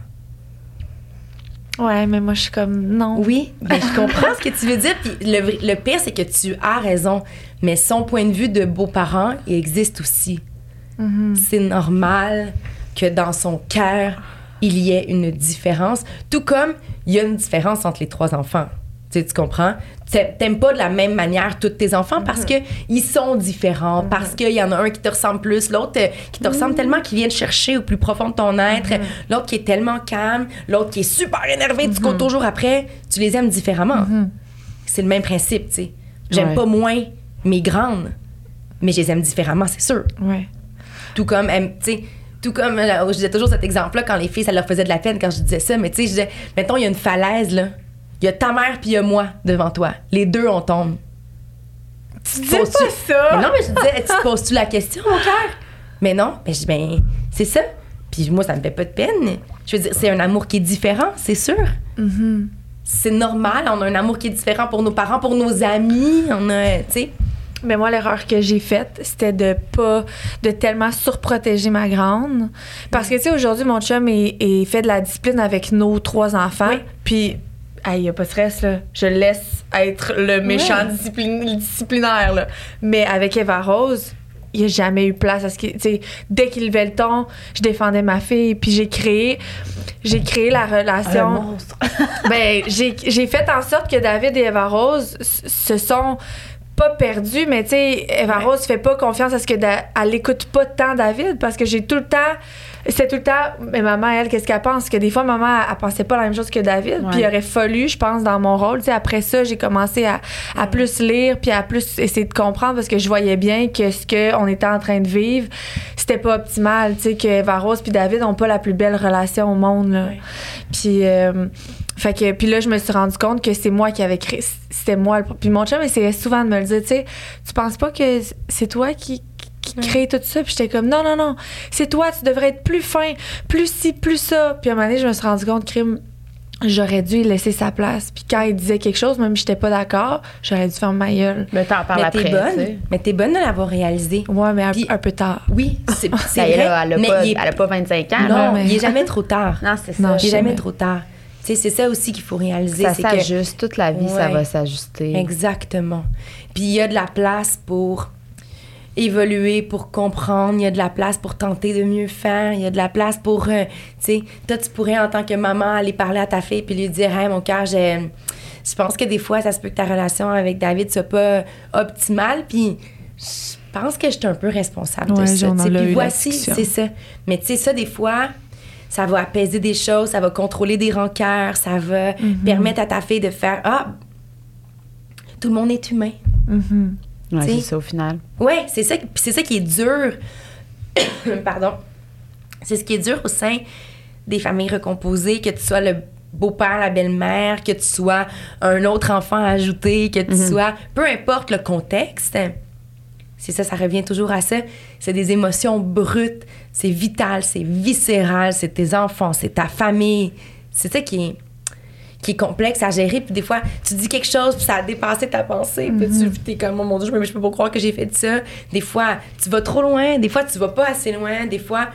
Ouais, mais moi, je suis comme, non. Oui, ben, je comprends ce que tu veux dire. Puis le, pire, c'est que tu as raison. Mais son point de vue de beau-parent, il existe aussi. Mhm. C'est normal que dans son cœur, il y ait une différence. Tout comme il y a une différence entre les trois enfants. Tu, sais, tu comprends? T'a- T'aimes pas de la même manière tous tes enfants parce que ils sont différents, parce qu'il y en a un qui te ressemble plus, l'autre euh, qui te ressemble tellement qu'il vient te chercher au plus profond de ton être, l'autre qui est tellement calme, l'autre qui est super énervé, tu cours toujours après. Tu les aimes différemment. C'est le même principe, tu sais. J'aime Ouais. pas moins mes grandes, mais je les aime différemment, c'est sûr. Ouais. Tout comme, tu sais, tout comme, là, je disais toujours cet exemple-là quand les filles, ça leur faisait de la peine quand je disais ça, mais tu sais, je disais, mettons, il y a une falaise, là. Il y a ta mère puis il y a moi devant toi. Les deux, on tombe. Tu dis Poses-tu- pas ça! Mais non, mais je disais, tu te poses-tu la question, mon cœur? Mais non, ben, je dis, ben, c'est ça. Puis moi, ça me fait pas de peine. Je veux dire, c'est un amour qui est différent, c'est sûr. Mhm. C'est normal, on a un amour qui est différent pour nos parents, pour nos amis, on a, tu sais. Mais moi, l'erreur que j'ai faite, c'était de pas, de tellement surprotéger ma grande. Parce que, tu sais, aujourd'hui, mon chum est, est fait de la discipline avec nos trois enfants. Oui. Puis, il n'y a pas de stress, là. Je laisse être le méchant Ouais. disciplinaire, là. Mais avec Eva Rose, il n'y a jamais eu place à ce dès qu'il levait le ton, je défendais ma fille. Puis j'ai créé, j'ai créé la relation. monstre. Ben, j'ai j'ai fait en sorte que David et Eva Rose se sont pas perdus, mais tu sais, Eva Ouais. Rose fait pas confiance à ce que Da- elle écoute pas tant David parce que j'ai tout le temps c'est tout le temps mais maman elle qu'est-ce qu'elle pense? Que des fois maman elle, elle pensait pas la même chose que David puis il aurait fallu je pense dans mon rôle sais après ça j'ai commencé à, à plus lire puis à plus essayer de comprendre parce que je voyais bien que ce que on était en train de vivre c'était pas optimal tu sais que Eva Rose puis David ont pas la plus belle relation au monde là. Puis, euh, fait que, puis là, je me suis rendu compte que c'est moi qui avais créé. C'était moi. Puis mon chum essayait souvent de me le dire, tu sais, tu penses pas que c'est toi qui, qui crée tout ça? Puis j'étais comme, non, non, non, c'est toi, tu devrais être plus fin, plus ci, plus ça. Puis à un moment donné, je me suis rendu compte, crime, j'aurais dû laisser sa place. Puis quand il disait quelque chose, même si j'étais pas d'accord, j'aurais dû faire ma gueule. Mais t'en parles mais après. t'es bonne. Mais t'es bonne de l'avoir réalisé. Ouais, mais un, Puis- un peu tard. Oui, c'est c'est Ben, vrai. elle, a mais pas, il est- elle a pas 25 ans. non, là. mais- il est jamais trop tard. Non, c'est Non, ça. Il est jamais mais- trop tard. Tu sais, c'est ça aussi qu'il faut réaliser. Ça c'est que- s'ajuste. Toute la vie, ça va s'ajuster. Exactement. Puis il y a de la place pour évoluer, pour comprendre, il y a de la place pour tenter de mieux faire, il y a de la place pour, euh, tu sais, toi tu pourrais en tant que maman aller parler à ta fille puis lui dire, hey mon cœur, je, je pense que des fois ça se peut que ta relation avec David soit pas optimale, puis je pense que je suis un peu responsable de ça. Puis voici, c'est ça. Mais tu sais ça des fois. Ça va apaiser des choses, ça va contrôler des rancœurs, ça va Mm-hmm. permettre à ta fille de faire Ah, tout le monde est humain. Mhm. Ouais, c'est ça au final. Ouais, c'est ça, c'est ça qui est dur. Pardon. C'est ce qui est dur au sein des familles recomposées, que tu sois le beau-père, la belle-mère, que tu sois un autre enfant ajouté, que tu sois. Peu importe le contexte. C'est ça, ça revient toujours à ça. C'est des émotions brutes, c'est vital, c'est viscéral, c'est tes enfants, c'est ta famille. C'est ça qui est, qui est complexe à gérer. Puis des fois, tu dis quelque chose, puis ça a dépassé ta pensée. Puis tu es comme, oh mon Dieu, je peux, je peux pas croire que j'ai fait ça. Des fois, tu vas trop loin. Des fois, tu vas pas assez loin. Des fois,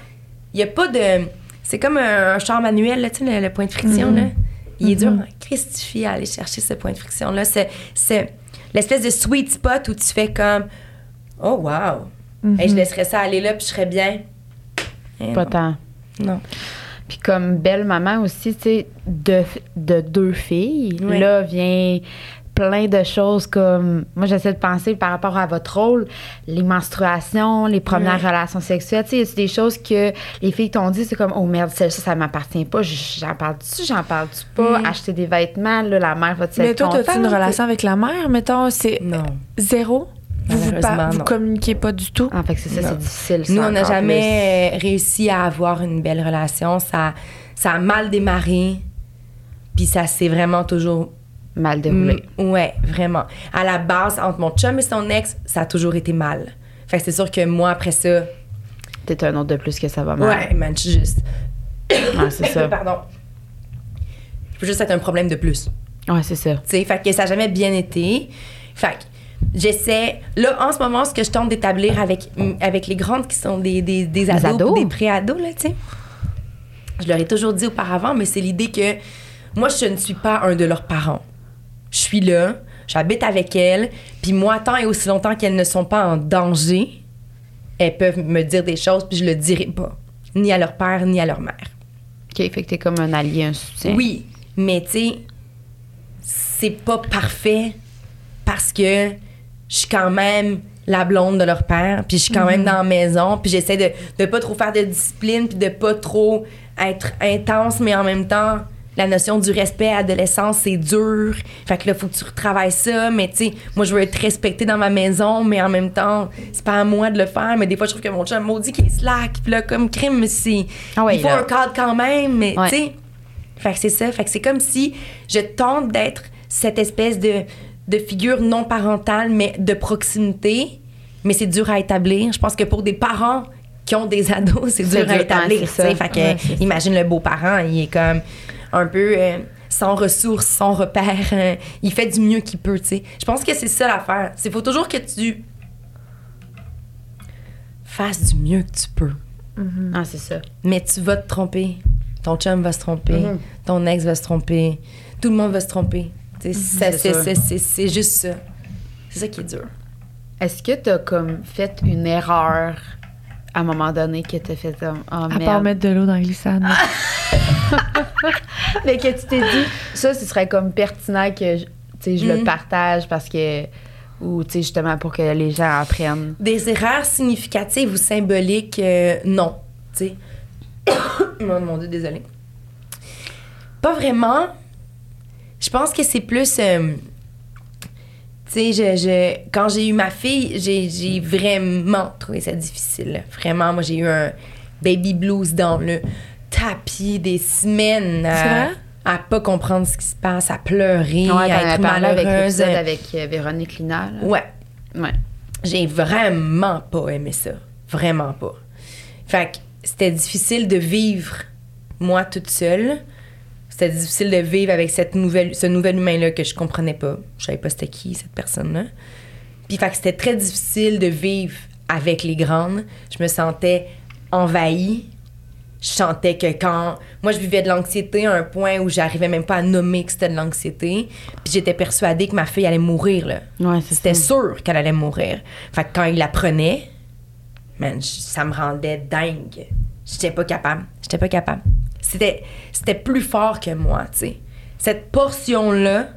il y a pas de... C'est comme un, un char manuel, là, tu sais, le, le point de friction, là. Il est dur en Christifie à aller chercher ce point de friction-là? C'est, c'est l'espèce de sweet spot où tu fais comme, oh wow, Hey, je laisserais ça aller là, puis je serais bien. Eh Pas non. tant. Non. Puis comme belle maman aussi, tu sais, de, de deux filles, là vient plein de choses comme moi j'essaie de penser par rapport à votre rôle les menstruations les premières relations sexuelles tu sais c'est des choses que les filles t'ont dit c'est comme oh merde ça ça, ça m'appartient pas j'en parle tu j'en parle tu pas Mm. acheter des vêtements là la mère va te Mais toi, as-tu une relation avec la mère, mettons, c'est Non. zéro? Vous, vous, par- vous communiquez pas du tout? en fait que c'est ça Non. c'est difficile ça, Nous, on n'a jamais réussi à avoir une belle relation. Ça, ça a mal démarré. Puis ça s'est vraiment toujours. mal déroulé Mm, ouais, vraiment. À la base, entre mon chum et son ex, ça a toujours été mal. Fait que c'est sûr que moi, après ça, t'es un autre de plus que ça va mal ouais, man, je suis juste. C'est ça Pardon. Je peux juste être un problème de plus. ouais c'est ça Tu sais, fait que ça n'a jamais bien été. Fait que j'essaie. Là, en ce moment, ce que je tente d'établir avec, avec les grandes qui sont des, des, des ados, des pré-ados, là, tu sais. Je leur ai toujours dit auparavant, mais c'est l'idée que moi, je ne suis pas un de leurs parents. Je suis là, j'habite avec elles, puis moi, tant et aussi longtemps qu'elles ne sont pas en danger, elles peuvent me dire des choses, puis je le dirai pas. Ni à leur père, ni à leur mère. ok fait que t'es comme un allié un soutien Oui, mais tu sais, c'est pas parfait parce que je suis quand même la blonde de leur père, puis je suis quand même dans la maison, puis j'essaie de, de pas trop faire de discipline, puis de pas trop être intense, mais en même temps, la notion du respect à l'adolescence, c'est dur. Fait que là, faut que tu retravailles ça, mais tu sais, moi, je veux être respectée dans ma maison, mais en même temps, c'est pas à moi de le faire, mais des fois, je trouve que mon chum maudit qu'il est slack, puis là, comme crime, c'est... Ah ouais, il faut là. un cadre quand même, mais Ouais. tu sais... Fait que c'est ça. Fait que c'est comme si je tente d'être cette espèce de, de figure non parentale, mais de proximité. Mais c'est dur à établir. Je pense que pour des parents qui ont des ados, c'est dur à établir. Fait que Ouais, ça. imagine le beau-parent, il est comme un peu euh, sans ressources, sans repères. euh, il fait du mieux qu'il peut, tu sais. Je pense que c'est ça l'affaire. Il faut toujours que tu fasses du mieux que tu peux. ah c'est ça Mais tu vas te tromper. Ton chum va se tromper. Mhm. Ton ex va se tromper. Tout le monde va se tromper. Tu ça- c'est juste ça. C'est ça qui est dur. Est-ce que t'as comme fait une erreur à un moment donné que t'as fait comme oh À part mettre de l'eau dans glissade. mais que tu t'es dit ça ce serait comme pertinent que je- tu sais je le Mhm. partage parce que ou tu sais justement pour que les gens apprennent Des erreurs significatives ou symboliques, euh, non. Tu sais. oh mon Dieu, désolée. Pas vraiment. Je pense que c'est plus. euh, tu sais, je, je- quand j'ai eu ma fille, j'ai, j'ai vraiment trouvé ça difficile. Vraiment, moi, j'ai eu un baby blues dans le tapis des semaines. à-? À pas comprendre ce qui se passe, à pleurer, Ouais, à être avec malheureuse. l'épisode avec euh, Véronique Lina là. Ouais. ouais J'ai vraiment pas aimé ça. Vraiment pas. Fait que c'était difficile de vivre, moi, toute seule. C'était difficile de vivre avec cette nouvelle, ce nouvel humain-là que je comprenais pas. Je savais pas c'était qui, cette personne-là. Puis, fait que c'était très difficile de vivre avec les grandes. Je me sentais envahie. Je sentais que quand. Moi, je vivais de l'anxiété à un point où j'arrivais même pas à nommer que c'était de l'anxiété. Puis j'étais persuadée que ma fille allait mourir, là. ouais C'était sûr qu'elle allait mourir. Fait que quand il la prenait, man, ça me rendait dingue. J'étais pas capable. J'étais pas capable. C'était, plus fort que moi, tu sais. Cette portion-là,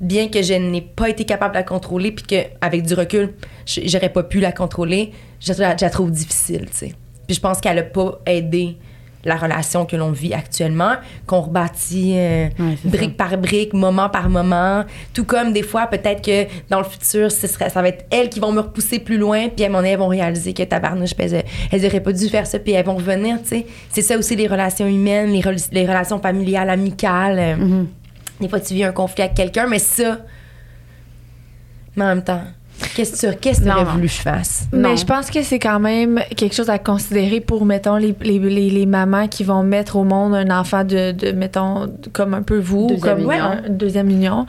bien que je n'ai pas été capable de la contrôler, puis qu'avec du recul, j'aurais pas pu la contrôler, je la, je la trouve difficile, tu sais. Puis je pense qu'elle a pas aidé la relation que l'on vit actuellement, qu'on rebâtit euh, Ouais, brique par brique, moment par moment. Tout comme des fois, peut-être que dans le futur, ce serait, ça va être elles qui vont me repousser plus loin, puis à donné, elles vont réaliser que tabarnouche, elles, elles auraient pas dû faire ça, puis elles vont revenir, tu sais. C'est ça aussi les relations humaines, les, rel- les relations familiales, amicales. euh, Mhm. Des fois, tu vis un conflit avec quelqu'un, mais ça. Mais en même temps, qu'est-ce que tu qu'est-ce que voulu que je fasse? Non. Mais je pense que c'est quand même quelque chose à considérer pour, mettons, les, les, les, les mamans qui vont mettre au monde un enfant de, de mettons, comme un peu vous, Deuxième comme union. ouais, un- une deuxième union,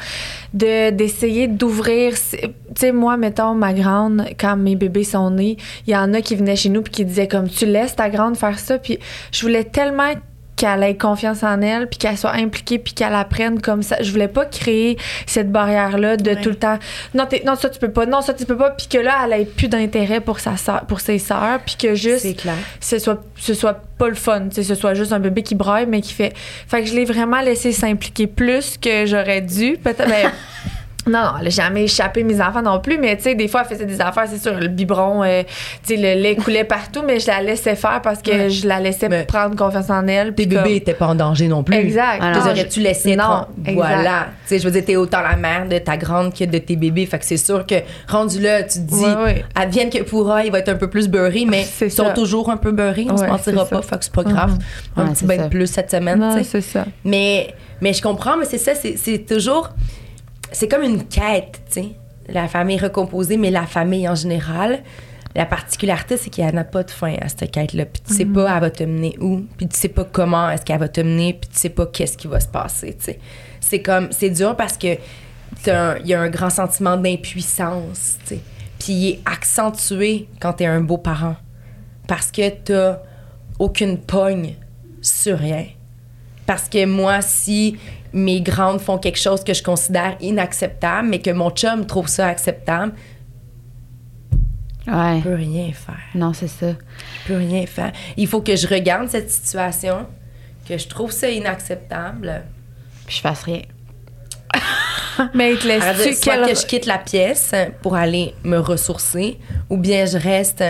de, d'essayer d'ouvrir. Tu sais, moi, mettons, ma grande, quand mes bébés sont nés, il y en a qui venaient chez nous puis qui disaient comme, tu laisses ta grande faire ça, puis je voulais tellement qu'elle ait confiance en elle, puis qu'elle soit impliquée, puis qu'elle apprenne comme ça. Je voulais pas créer cette barrière-là de Ouais. tout le temps. Non, t'es- non, ça tu peux pas. Non, ça tu peux pas. Puis que là, elle ait plus d'intérêt pour sa sœur, pour ses sœurs, puis que juste C'est clair. ce soit ce soit pas le fun, tu sais, ce soit juste un bébé qui braille mais qui fait fait que je l'ai vraiment laissé s'impliquer plus que j'aurais dû peut-être ben, non, non, elle a jamais échappé mes enfants non plus, mais tu sais, des fois, elle faisait des affaires, c'est sûr, le biberon, euh, tu sais, le lait coulait partout, mais je la laissais faire parce que Ouais. je la laissais Mais prendre confiance en elle. Tes comme- bébés étaient pas en danger non plus. Exact. Les non, aurais-tu laissé Non, exact. Voilà. Tu sais, je veux dire, t'es autant la mère de ta grande que de tes bébés. Fait que c'est sûr que rendu là, tu te dis, Ouais, ouais. advienne que pourra, il va être un peu plus beurré, mais C'est ils sont ça. toujours un peu beurrés. On se mentira pas. ça. Fait que c'est pas grave. Un Ouais, petit bain de plus cette semaine, tu sais. c'est ça. Mais, mais je comprends, mais c'est ça, c'est toujours. C'est comme une quête, tu sais. La famille recomposée, mais la famille en général. La particularité, c'est qu'il n'y en a pas de fin à cette quête-là. Puis tu sais Mhm. pas, elle va te mener où. Puis tu sais pas comment est-ce qu'elle va te mener. Puis tu sais pas qu'est-ce qui va se passer, tu sais. C'est comme. C'est dur parce que il y a un grand sentiment d'impuissance, tu sais. Puis il est accentué quand t'es un beau parent. Parce que t'as aucune pogne sur rien. Parce que moi, si mes grandes font quelque chose que je considère inacceptable, mais que mon chum trouve ça acceptable, Ouais. je peux rien faire. Non, c'est ça. Je peux rien faire. Il faut que je regarde cette situation, que je trouve ça inacceptable. Puis je fasse rien. Mais il te Alors, laisse-tu soit quel... que je quitte la pièce pour aller me ressourcer, ou bien je reste.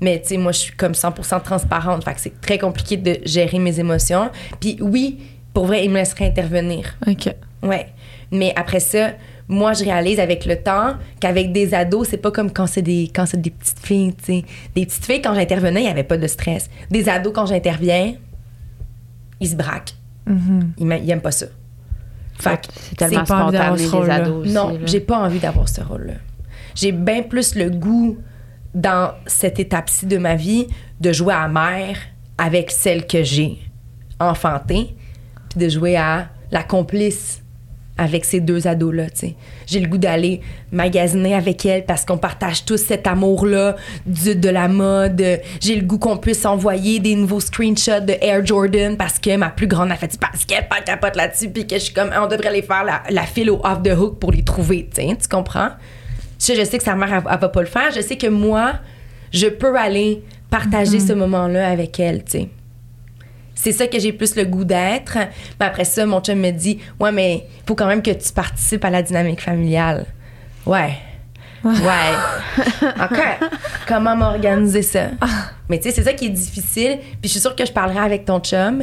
Mais tu sais, moi, je suis comme 100% transparente. Fait que c'est très compliqué de gérer mes émotions. Puis oui, pour vrai, il me laisserait intervenir. OK. Ouais. Mais après ça, moi, je réalise avec le temps qu'avec des ados, c'est pas comme quand c'est des, quand c'est des petites filles, tu sais. Des petites filles, quand j'intervenais, il n'y avait pas de stress. Des ados, quand j'interviens, ils se braquent. Mhm. Ils, m'a- ils aiment pas ça. Fait que C'est tellement pas envie d'avoir spontané, ce les ados aussi. non, là. j'ai pas envie d'avoir ce rôle-là. J'ai bien plus le goût, dans cette étape-ci de ma vie, de jouer à mère avec celle que j'ai enfantée, puis de jouer à la complice avec ces deux ados-là. J'ai le goût d'aller magasiner avec elle parce qu'on partage tous cet amour-là du- de la mode. J'ai le goût qu'on puisse envoyer des nouveaux screenshots de Air Jordan parce que ma plus grande a fait du basket, pas capote là-dessus, puis que je suis comme, on devrait les faire la, la file au off the hook pour les trouver, tu sais, tu comprends? Je, je sais que sa mère, elle, elle va pas le faire. Je sais que moi, je peux aller partager ce moment-là avec elle, sais. C'est ça que j'ai plus le goût d'être. Mais après ça, mon chum me dit Ouais, mais il faut quand même que tu participes à la dynamique familiale. Ouais. Ouais. OK. Comment m'organiser ça? Mais tu sais, c'est ça qui est difficile. Puis je suis sûre que je parlerai avec ton chum.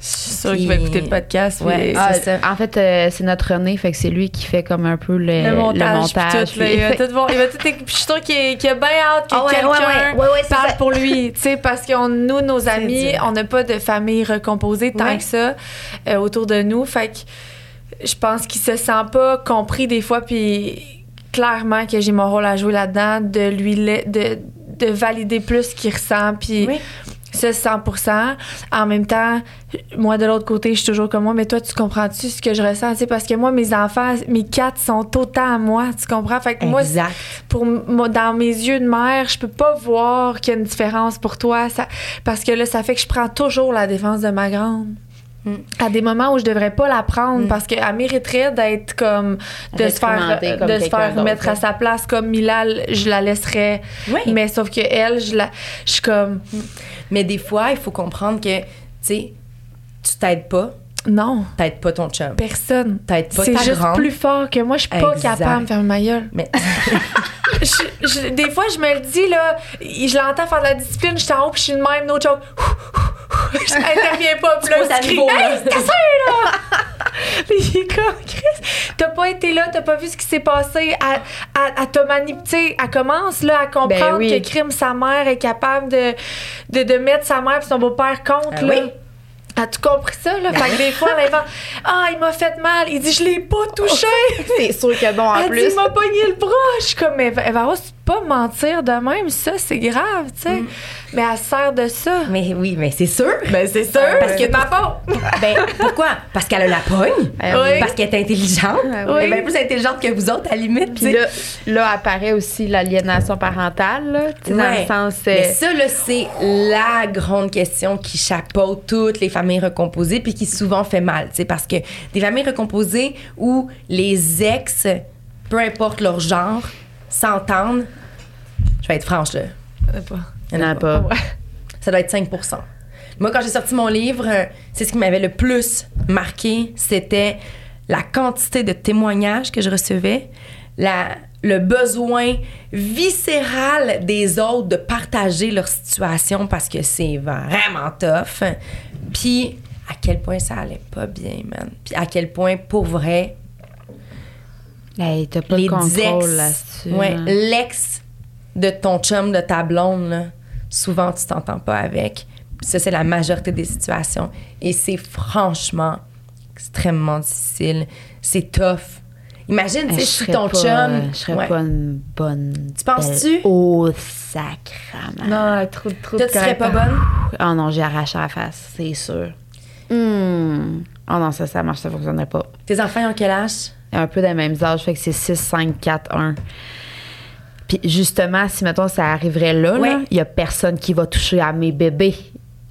Je suis sûre qu'il va écouter le podcast. Ouais. Ah, c'est ça. En fait, euh, c'est notre René, fait que c'est lui qui fait comme un peu le, le montage, puis montage, tout, là, puis- il va tout voir, il va tout je suis sûre qu'il est- bien hâte que Ah ouais, quelqu'un ouais, parle ça. pour lui, tu sais, parce que nous, nos amis, on n'a pas de famille recomposée tant que ça euh, autour de nous, fait que je pense qu'il se sent pas compris des fois, puis clairement que j'ai mon rôle à jouer là-dedans, de lui de, de valider plus ce qu'il ressent, puis Oui. Ça 100%. En même temps, moi de l'autre côté, je suis toujours comme moi, mais toi tu comprends-tu ce que je ressens, tu sais, parce que moi mes enfants, mes quatre sont autant à moi, tu comprends? Fait que moi pour moi dans mes yeux de mère, je peux pas voir qu'il y a une différence pour toi, ça parce que là ça fait que je prends toujours la défense de ma grande. Mm. À des moments où je devrais pas la prendre Mm. parce qu'elle mériterait d'être comme de se faire de se faire mettre à sa place comme Mila, je la laisserais Oui. mais sauf que elle, je la je suis comme Mais des fois, il faut comprendre que, tu sais, tu t'aides pas, non, t'aides pas ton chum. personne. T'aides pas C'est ta juste grande. plus fort que moi. Je suis pas Exact. capable de faire ma gueule. Mais Je- je- des fois, je me le dis, là, je l'entends faire de la discipline, je suis en haut, puis je suis de même, no joke. Je n'interviens pas, puis là, je crie. Hey, c'est là! Puis il est comme, Chris, t'as pas été là, t'as pas vu ce qui s'est passé. Elle, elle, elle t'a manipulé. Elle commence là, à comprendre Ben oui. que crime, sa mère est capable de, de, de mettre sa mère et son beau-père contre. Ah là. oui. A tout compris ça, là? Fait que des fois, elle invente Ah, il m'a fait mal. Il dit Je l'ai pas touché. C'est sûr que bon, en Elle dit plus. Il m'a pogné le bras. Je suis comme Mais Eva, c'est pas mentir de même? Ça, c'est grave, tu sais. Mais elle sert de ça. Mais oui, mais c'est sûr. Ben, c'est sûr. Parce que papa. Ben, pourquoi? Parce qu'elle a la pogne. Ben oui. Parce qu'elle est intelligente. Ben Elle oui. est bien plus intelligente que vous autres, à la limite. Puis là, là apparaît aussi l'aliénation parentale, là, tu sais, dans Ouais. le sens. euh, Mais ça, là, c'est la grande question qui chapeaute toutes les familles recomposées puis qui souvent fait mal, tu sais, parce que des familles recomposées où les ex, peu importe leur genre, s'entendent, je vais être franche, là, il y en a pas. ça doit être 5% Moi, quand j'ai sorti mon livre, euh, c'est ce qui m'avait le plus marqué, c'était la quantité de témoignages que je recevais, la, le besoin viscéral des autres de partager leur situation parce que c'est vraiment tough. Puis à quel point ça allait pas bien, man. Puis à quel point, pour vrai, Hey, t'as pas les de contrôle ex, là-dessus. ouais, hein. l'ex de ton chum, de ta blonde, là, souvent tu t'entends pas avec. Ça, c'est la majorité des situations. Et c'est franchement extrêmement difficile. C'est tough. Imagine, tu sais, je si serais ton pas, chum. Je serais Ouais. pas une bonne. Tu penses-tu? Oh, sacrament. Non, trop, trop Toi, de tu serais pas bonne? Oh non, j'ai arraché la face, c'est sûr. Hmm. Oh non, ça, ça marche, ça fonctionnerait pas. Tes enfants ont quel âge? un peu des mêmes âges, fait que c'est 6, 5, 4, 1. Puis justement, si mettons ça arriverait là, Ouais. il y a personne qui va toucher à mes bébés.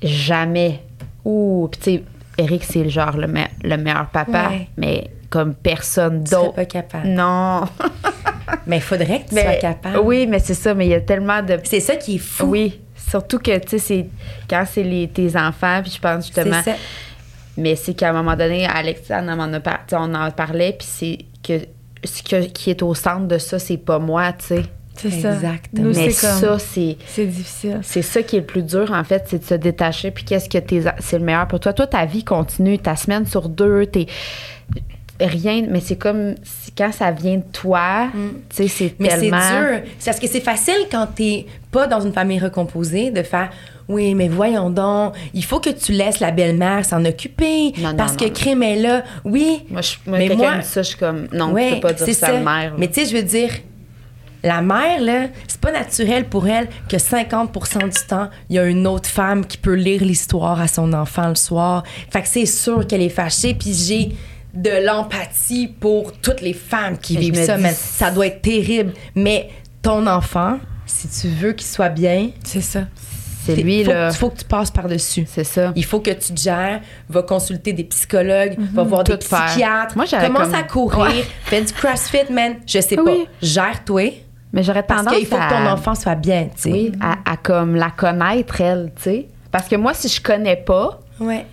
Jamais. Ouh, puis tu sais, Eric, c'est le genre le, me- le meilleur papa, Ouais. mais comme personne d'autre. pas capable. Non. Mais il faudrait que tu Mais- sois capable. Oui, mais c'est ça, mais il y a tellement de. C'est ça qui est fou. Oui. Surtout que, tu sais, c'est quand c'est tes enfants, puis je pense justement. ça. Mais c'est qu'à un moment donné, Alexandre m'en a par- on en parlait, puis c'est que ce que- qui est au centre de ça, c'est pas moi, tu sais. C'est ça. Exactement. Nous, Mais comme. ça, c'est. C'est difficile. C'est ça qui est le plus dur, en fait, c'est de se détacher. Puis qu'est-ce que tes, c'est le meilleur pour toi? Toi, ta vie continue, ta semaine sur deux, t'es. Rien, mais c'est comme quand ça vient de toi, tu sais, c'est Mm. Mais c'est tellement. dur. C'est parce que c'est facile quand t'es pas dans une famille recomposée de faire oui, mais voyons donc, il faut que tu laisses la belle-mère s'en occuper Non, non, parce non, que crime est là. Oui. Moi, je, moi Mais moi- ça, je suis comme. Non, ouais, tu peux pas dire ça la mère. Mais tu sais, je veux dire, la mère, là, c'est pas naturel pour elle que 50% du temps, il y a une autre femme qui peut lire l'histoire à son enfant le soir. Fait que c'est sûr qu'elle est fâchée, puis j'ai de l'empathie pour toutes les femmes qui vivent ça, dis- mais ça doit être terrible. Mais ton enfant, si tu veux qu'il soit bien, C'est ça. c'est lui, faut, là. Il faut que tu passes par-dessus. C'est ça. Il faut que tu te gères, va consulter des psychologues, va voir des faire. psychiatres, Moi, commence comme- à courir, Ouais. fais du CrossFit, man. Je sais pas. Oui. Gère-toi. Mais j'aurais Parce tendance qu'il faut à... que ton enfant soit bien, tu sais. Oui, à, à comme la connaître, elle, tu sais. Parce que moi, si je connais pas, Ouais.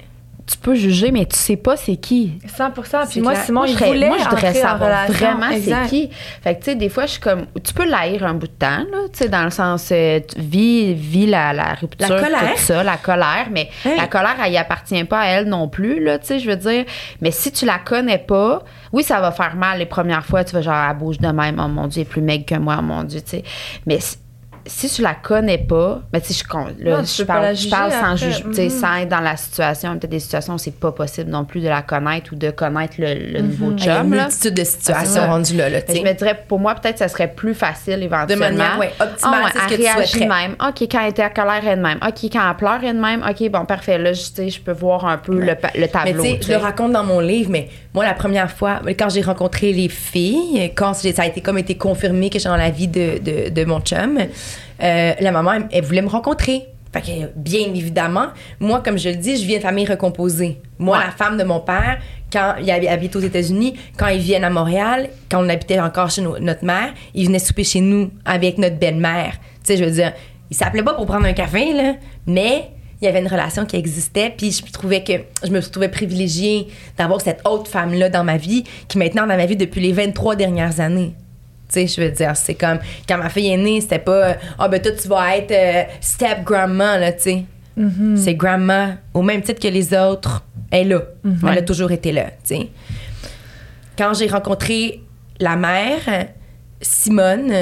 Tu peux juger, mais tu sais pas c'est qui. 100 C'est Puis moi, clair. Simon, moi, je voulait moi, je voudrais savoir vraiment c'est qui. Fait que, tu sais, des fois, je suis comme. Tu peux l'haïr un bout de temps, là, tu sais, dans le sens. euh, vis, vis la, la rupture, La colère. tout ça, la colère, mais la colère, elle y appartient pas à elle non plus, là, tu sais, je veux dire. Mais si tu la connais pas, oui, ça va faire mal les premières fois, tu vas genre, elle bouge de même, oh mon Dieu, elle est plus maigre que moi, oh mon Dieu, tu sais. Mais si, tu la connais pas, mais tu sais, je, là, Non, je parle, je sans après. juger, sais, Mhm. sans être dans la situation. Peut-être des situations où c'est pas possible non plus de la connaître ou de connaître le, le nouveau Il y a chum, une multitude de Ah, situations rendues là, sais. Je me dirais, pour moi, peut-être, ça serait plus facile éventuellement. manière, ouais, optimale, c'est ce elle que tu réagit souhaiterais. de même. OK, quand elle était à colère, elle est de même. OK, quand elle pleure, elle est de même. OK, bon, parfait. Là, je, je peux voir un peu le, tableau. je le raconte dans mon livre, mais moi, la première fois, quand j'ai rencontré les filles, quand ça a été comme été confirmé que j'étais dans la vie de, de, de mon chum, euh, la maman, elle, elle voulait me rencontrer. Fait que, bien évidemment, moi, comme je le dis, je viens de famille recomposée. Moi, Ouais. la femme de mon père, quand il hab- habite aux États-Unis, quand ils viennent à Montréal, quand on habitait encore chez no- notre mère, ils venaient souper chez nous avec notre belle-mère. Tu sais, je veux dire, ils s'appelaient pas pour prendre un café, là, mais il y avait une relation qui existait, puis je trouvais que je me trouvais privilégiée d'avoir cette autre femme-là dans ma vie, qui maintenant dans ma vie depuis les 23 dernières années. Tu sais, je veux dire, c'est comme quand ma fille est née, c'était pas ah ben toi tu vas être euh, step grandma là, tu sais. C'est grandma au même titre que les autres, elle est là. Elle a toujours été là, tu sais. Quand j'ai rencontré la mère, Simone,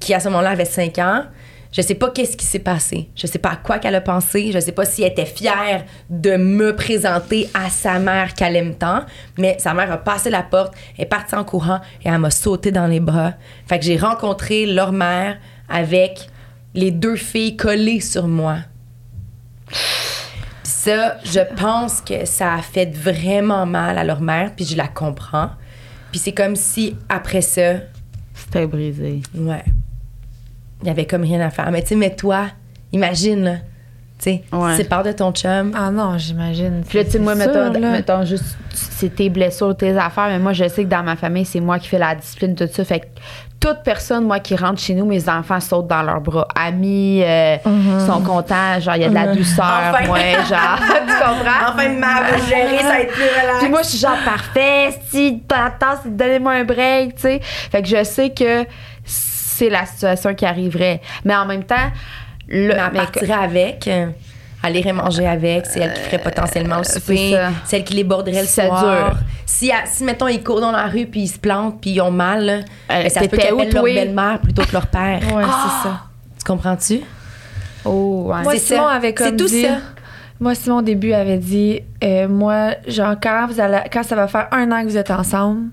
qui à ce moment-là avait 5 ans, je sais pas qu'est-ce qui s'est passé. Je sais pas à quoi qu'elle a pensé. Je sais pas si elle était fière de me présenter à sa mère qu'elle aime tant. Mais sa mère a passé la porte, est partie en courant et elle m'a sauté dans les bras. Fait que j'ai rencontré leur mère avec les deux filles collées sur moi. Puis ça, je pense que ça a fait vraiment mal à leur mère, puis je la comprends. Puis c'est comme si, après ça, C'était brisé. ouais, il y avait comme rien à faire. Mais tu sais, mais toi, imagine, là, tu sais, Ouais. tu sépares de ton chum. Ah non, j'imagine. Puis là, tu sais, moi, mettons, sûr, là. mettons juste, c'est tes blessures, tes affaires, mais moi, je sais que dans ma famille, c'est moi qui fais la discipline, tout ça. Fait que toute personne, moi, qui rentre chez nous, mes enfants sautent dans leurs bras. Amis, euh, sont contents, genre, il y a de la douceur, Enfin. moi, genre, tu comprends? Enfin, ma gérer, ça va être plus relax. Puis moi, je suis genre parfait, si t'attends, c'est donnez-moi un break, tu sais. Fait que je sais que c'est la situation qui arriverait. Mais en même temps, le, Mais elle mais- partirait avec. euh, Elle irait manger avec, c'est elle qui ferait potentiellement le c'est souper, ça. c'est elle qui les borderait le Ça soir. dure. Si, si, mettons, ils courent dans la rue puis ils se plantent puis ils ont mal, là, ben, ça se peut qu'ils appellent leur belle-mère plutôt que leur père. Ouais, Ah! c'est ça. Tu comprends-tu? Oh, ouais. Moi, C'est Simon ça. avait comme C'est tout dit- ça. Moi, Simon, au début, avait dit euh, Moi, genre, quand, vous allez, quand ça va faire un an que vous êtes ensemble,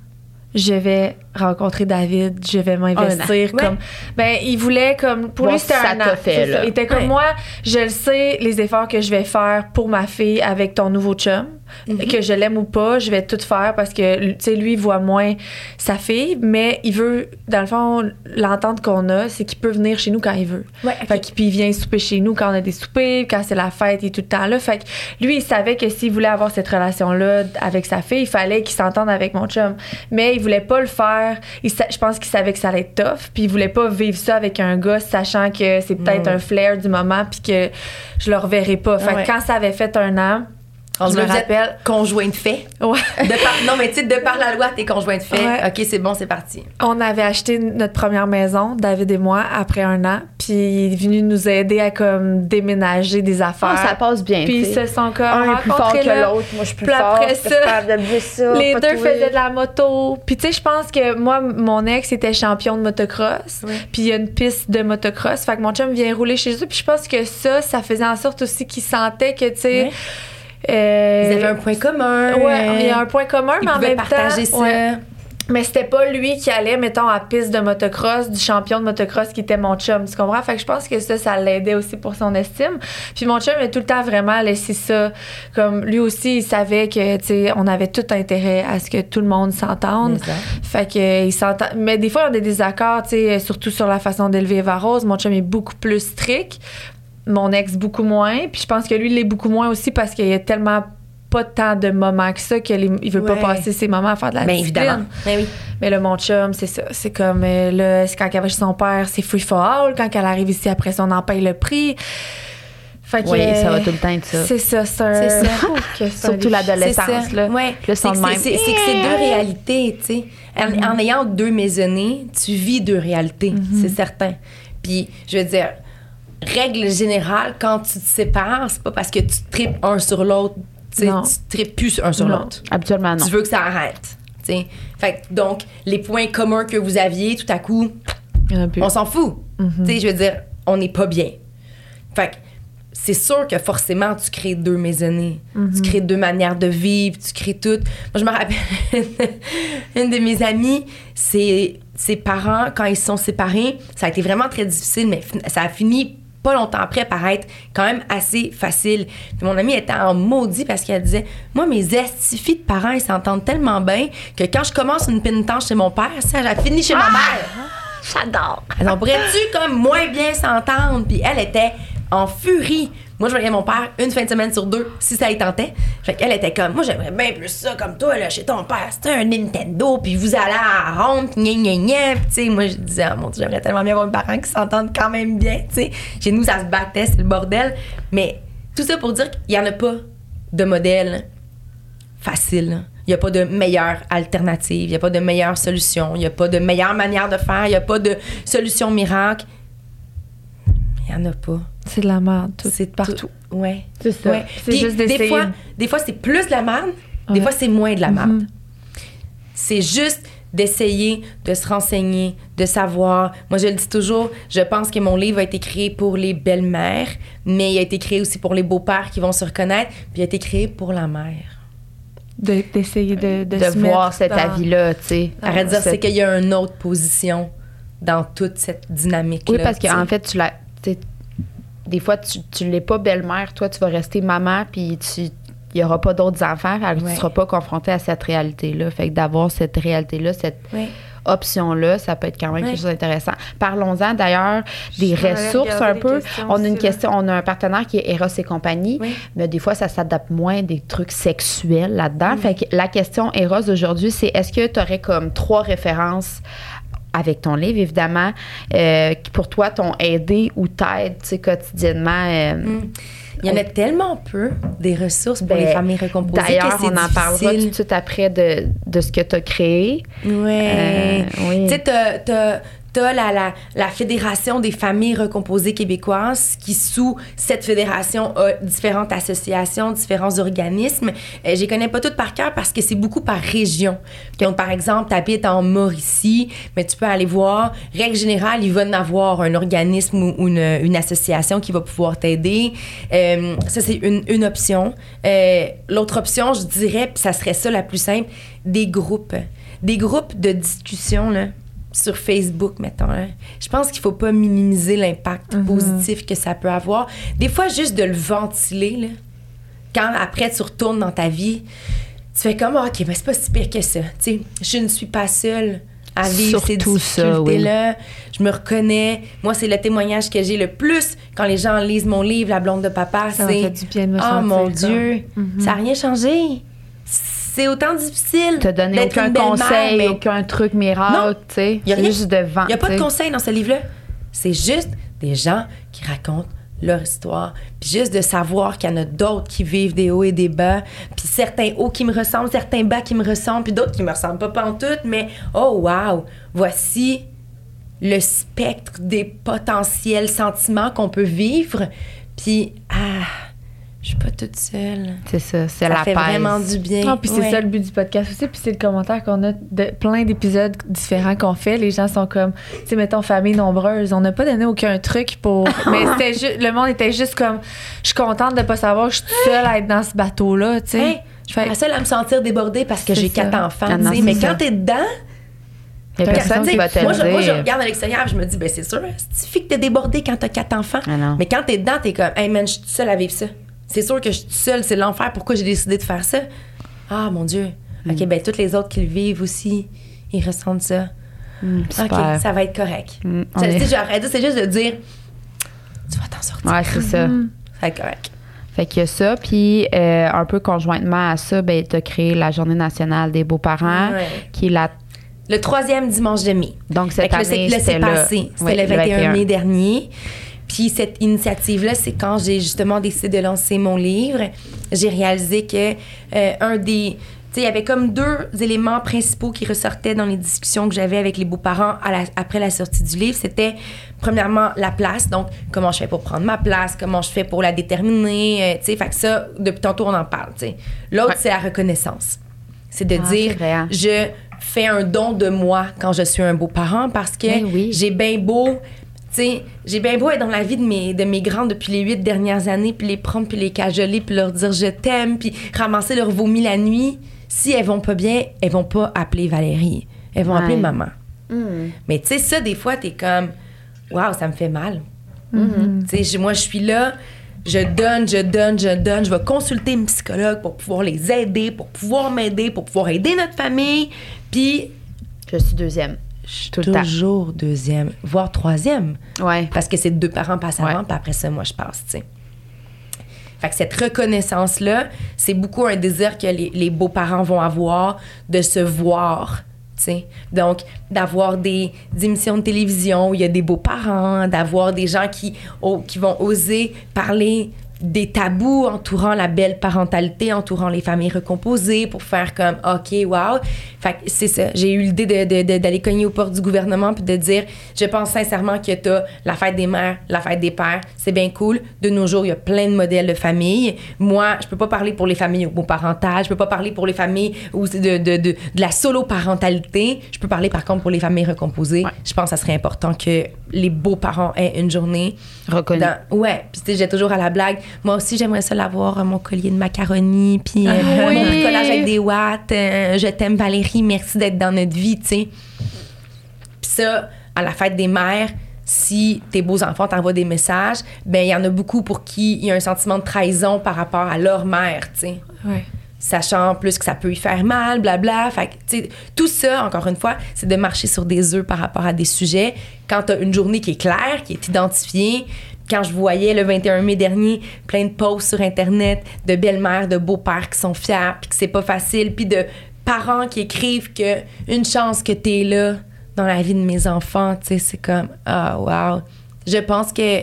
je vais rencontrer David, je vais m'investir. An. comme Ben, il voulait, comme. Pour lui, c'était un an. fait, c'est là. ça. Il était comme Ouais. moi, je le sais, les efforts que je vais faire pour ma fille avec ton nouveau chum. Mhm. Que je l'aime ou pas, je vais tout faire parce que, tu sais, lui, il voit moins sa fille, mais il veut, dans le fond, l'entente qu'on a, c'est qu'il peut venir chez nous quand il veut. Ouais, Fait que, puis il vient souper chez nous quand on a des soupers, quand c'est la fête, il est tout le temps là. Fait que lui, il savait que s'il voulait avoir cette relation-là avec sa fille, il fallait qu'il s'entende avec mon chum. Mais il voulait pas le faire. Il sa- je pense qu'il savait que ça allait être tough, puis il voulait pas vivre ça avec un gars, sachant que c'est peut-être Mm. un flair du moment, puis que je le reverrai pas. Fait Ouais. que quand ça avait fait un an, je me rappelle. Conjoint de fait. Ouais. De par- non, mais tu sais, de par la loi, t'es conjoint de fait. Ouais. OK, c'est bon, c'est parti. On avait acheté notre première maison, David et moi, après un an, puis il est venu nous aider à comme déménager des affaires. Ah, ça passe bien. puis ils se sont comme un est plus fort rencontrés que l'autre. Moi, je suis plus Puis fort. après ça, de les deux faisaient de la moto. Puis tu sais, je pense que moi, mon ex était champion de motocross. Ouais. Puis il y a une piste de motocross. Fait que mon chum vient rouler chez eux. Puis je pense que ça, ça faisait en sorte aussi qu'il sentait que, tu sais... Euh, Ils avaient un point commun. Ouais, il y a un point commun, mais en même partager temps... ça. ouais. Mais c'était pas lui qui allait, mettons, à piste de motocross, du champion de motocross qui était mon chum, tu comprends? Fait que je pense que ça, ça l'aidait aussi pour son estime. Puis mon chum a tout le temps vraiment laissé ça. Comme lui aussi, il savait que, tu sais, on avait tout intérêt à ce que tout le monde s'entende. Fait que, euh, il s'entend. Mais des fois, on a des désaccords, tu sais, surtout sur la façon d'élever Eva Rose. Mon chum est beaucoup plus strict. Mon ex, beaucoup moins. Puis je pense que lui, il l'est beaucoup moins aussi parce qu'il y a tellement pas tant de moments que ça qu'il il veut Ouais. pas passer ses moments à faire de la Bien discipline. évidemment. Ben oui. Mais là, mon chum, c'est ça. C'est comme, euh, là, c'est quand elle va chez son père, c'est free for all. Quand elle arrive ici, après ça, on en paye le prix. Fait que, Oui, ça va euh, tout le temps être ça. C'est ça, c'est un- ça. que un Surtout l'adolescence, ça. là. Ouais. Le que c'est que c'est deux réalités, tu sais. En, Mm-hmm. en ayant deux maisonnées, tu vis deux réalités, Mm-hmm. c'est certain. Puis, je veux dire, règle générale, quand tu te sépares, c'est pas parce que tu tripes un sur l'autre, tu tripes plus un sur l'autre. Habituellement, non. Tu veux que ça arrête, tu sais. Fait donc, les points communs que vous aviez, tout à coup, on s'en fout. Tu sais, je veux dire, on n'est pas bien. Fait c'est sûr que forcément, tu crées deux maisonnées. Mm-hmm. Tu crées deux manières de vivre, tu crées tout. Moi, je me rappelle, une de mes amies, c'est ses parents, quand ils se sont séparés, ça a été vraiment très difficile, mais ça a fini pas longtemps après par être quand même assez facile. Puis mon amie était en maudit parce qu'elle disait Moi, mes estifis de parents, ils s'entendent tellement bien que quand je commence une pénitence chez mon père, ça, j'ai fini chez ma mère. J'adore. Elles on pourrait-tu comme moins bien s'entendre? Puis elle était en furie. Moi, je voyais mon père une fin de semaine sur deux, si ça y tentait. Fait qu'elle était comme, moi, j'aimerais bien plus ça comme toi, là, chez ton père. C'était un Nintendo, puis vous allez à ronde, gna gna gna. Puis, tu sais, moi, je disais, oh mon Dieu, j'aimerais tellement bien avoir mes parents qui s'entendent quand même bien, tu sais. Chez nous, ça se battait, c'est le bordel. Mais tout ça pour dire qu'il y en a pas de modèle facile. Il n'y a pas de meilleure alternative, il n'y a pas de meilleure solution, il n'y a pas de meilleure manière de faire, il n'y a pas de solution miracle. Il n'y en a pas. C'est de la merde, tout. C'est partout. tout- Ouais. C'est ça. Ouais. Puis juste des d'essayer. fois, des fois c'est plus de la merde, des Ouais. fois c'est moins de la merde. Mhm. C'est juste d'essayer de se renseigner, de savoir. Moi, je le dis toujours, je pense que mon livre a été créé pour les belles-mères, mais il a été créé aussi pour les beaux-pères qui vont se reconnaître, puis il a été créé pour la mère. De- D'essayer de, de, De se voir cet dans- avis-là, tu sais. Arrête de dire, Cette- c'est qu'il y a une autre position dans toute cette dynamique-là. Oui, parce qu'en fait, tu la. Des fois, tu, tu l'es pas belle-mère, toi, tu vas rester maman, puis tu il n'y aura pas d'autres enfants, que tu ne seras pas confronté à cette réalité-là. Fait que d'avoir cette réalité-là, cette Ouais. option-là, ça peut être quand même Ouais. quelque chose d'intéressant. Parlons-en d'ailleurs des ressources un peu. On a une là. question, on a un partenaire qui est Eros et compagnie, mais des fois, ça s'adapte moins des trucs sexuels là-dedans. Fait que la question Eros aujourd'hui, c'est est-ce que tu aurais comme trois références avec ton livre, évidemment, euh, qui pour toi t'ont aidé ou t'aident quotidiennement. euh, Mm. Il y en a tellement peu des ressources pour Ben, les familles recomposées. D'ailleurs, on en parlera tout de suite après de, de ce que tu as créé. Ouais. Euh, oui. Tu sais, t'as, la, la, la Fédération des familles recomposées québécoises qui, sous cette fédération, a différentes associations, différents organismes. Euh, je les connais pas toutes par cœur parce que c'est beaucoup par région. Par exemple, tu habites en Mauricie, mais tu peux aller voir. Règle générale, il va en avoir un organisme ou une, association qui va pouvoir t'aider. Euh, ça, c'est une, une option. Euh, L'autre option, je dirais, ça serait ça la plus simple, des groupes. Des groupes de discussion, là sur Facebook, mettons. là. Je pense qu'il faut pas minimiser l'impact positif que ça peut avoir. Des fois, juste de le ventiler, là, quand après tu retournes dans ta vie, tu fais comme, Ah, OK, mais c'est pas si pire que ça. Je ne suis pas seule à vivre ces Surtout ça, oui. difficultés-là. Je me reconnais. Moi, c'est le témoignage que j'ai le plus quand les gens lisent mon livre, La blonde de papa. Ça C'est, fait du bien de me oh mon. Dieu, ça n'a rien changé. C'est autant difficile. T'as donné d'être aucun conseil, mais- aucun truc miracle, tu sais. Y a C'est juste de vent. Il n'y a pas de sais. conseils dans ce livre-là. C'est juste des gens qui racontent leur histoire. Puis juste de savoir qu'il y en a d'autres qui vivent des hauts et des bas. Puis certains hauts qui me ressemblent, certains bas qui me ressemblent, puis d'autres qui me ressemblent pas pantoute. Mais oh wow, voici le spectre des potentiels sentiments qu'on peut vivre. Puis ah, je suis pas toute seule. C'est ça, c'est Ça la fait paix. vraiment du bien. Non, puis c'est Ouais. ça le but du podcast aussi. Puis c'est le commentaire qu'on a de plein d'épisodes différents qu'on fait. Les gens sont comme, tu sais, mettons, famille nombreuse. On n'a pas donné aucun truc pour. Mais c'était juste, le monde était juste comme, je suis contente de pas savoir que je suis toute seule à être dans ce bateau-là, tu sais. Hey, Je la seule à me sentir débordée parce que C'est j'ai quatre enfants. Ah non, tu sais. mais c'est ça. quand t'es dedans, Il y a personne qui va te moi, je, moi, je regarde à l'extérieur, je me dis, ben c'est sûr, c'est suffit que t'es débordé quand t'as quatre enfants? Ah. Mais quand t'es dedans, t'es comme, hey man, je suis toute seule à vivre ça. C'est sûr que je suis seule, c'est l'enfer. Pourquoi j'ai décidé de faire ça? Ah, mon Dieu. Mm. OK, ben toutes les autres qui le vivent aussi, ils ressentent ça. Mm, OK, ça va être correct. Mm, est- dit, c'est juste de dire, tu vas t'en sortir. Ouais, c'est ça. Ça va être correct. Fait qu'il y a ça. Puis, euh, un peu conjointement à ça, ben, tu as créé la Journée nationale des beaux-parents, Ouais. qui est la. Le troisième dimanche de mai. Donc, cette année, là, c'est c'était passé. C'était Ouais, le 21 mai dernier. Puis cette initiative-là, c'est quand j'ai justement décidé de lancer mon livre. J'ai réalisé que euh, un des... Tu sais, il y avait comme deux éléments principaux qui ressortaient dans les discussions que j'avais avec les beaux-parents après la sortie du livre. C'était, premièrement, la place. Donc, comment je fais pour prendre ma place, comment je fais pour la déterminer? euh, tu sais, fait que ça, depuis tantôt, on en parle. L'autre, Ouais. c'est la reconnaissance. C'est de Ah, dire, hein. je fais un don de moi quand je suis un beau-parent parce que Ben oui. j'ai bien beau, sais, j'ai bien beau être dans la vie de mes, de mes grands depuis les huit dernières années, puis les prendre, puis les cajoler, puis leur dire je t'aime, puis ramasser leur vomi la nuit. Si elles vont pas bien, elles vont pas appeler Valérie. Elles vont Ouais. appeler maman. Mm. Mais tu sais, ça, des fois, t'es comme, waouh, ça me fait mal. Mm-hmm. Tu sais, moi, je suis là, je donne, je donne, je donne. Je vais consulter une psychologue pour pouvoir les aider, pour pouvoir m'aider, pour pouvoir aider notre famille. Puis, Je suis deuxième. Tout le temps. toujours deuxième, voire troisième. Ouais. Parce que c'est deux parents passent avant, puis après ça, moi, je passe, tu sais. Fait que cette reconnaissance-là, c'est beaucoup un désir que les, les beaux-parents vont avoir de se voir, tu sais. Donc, d'avoir des, des émissions de télévision où il y a des beaux-parents, d'avoir des gens qui, oh, qui vont oser parler des tabous entourant la belle parentalité, entourant les familles recomposées pour faire comme OK, wow. Fait c'est ça. J'ai eu l'idée de, de- de- d'aller cogner aux portes du gouvernement puis de dire je pense sincèrement que tu la fête des mères, la fête des pères, c'est bien cool. De nos jours, il y a plein de modèles de famille. Moi, je peux pas parler pour les familles homoparentales, je peux pas parler pour les familles où de, la solo-parentalité. Je peux parler par contre pour les familles recomposées. Ouais. Je pense que ça serait important que les beaux-parents aient une journée Reconnu. dans- ouais, puis j'ai toujours à la blague. Moi aussi, j'aimerais ça l'avoir, euh, mon collier de macaroni, puis euh, Ah oui. mon bricolage avec des watts. euh, je t'aime, Valérie, merci d'être dans notre vie, tu sais. Puis ça, à la fête des mères, si tes beaux-enfants t'envoient des messages, ben il y en a beaucoup pour qui il y a un sentiment de trahison par rapport à leur mère, tu sais. Ouais. Sachant en plus que ça peut y faire mal, blabla. Fait que, tu tout ça, encore une fois, c'est de marcher sur des œufs par rapport à des sujets. Quand t'as une journée qui est claire, qui est identifiée, quand je voyais le 21 mai dernier plein de posts sur Internet de belles-mères, de beaux-pères qui sont fiers, puis que c'est pas facile, puis de parents qui écrivent que une chance que t'es là dans la vie de mes enfants, tu sais, c'est comme, ah, wow. Je pense que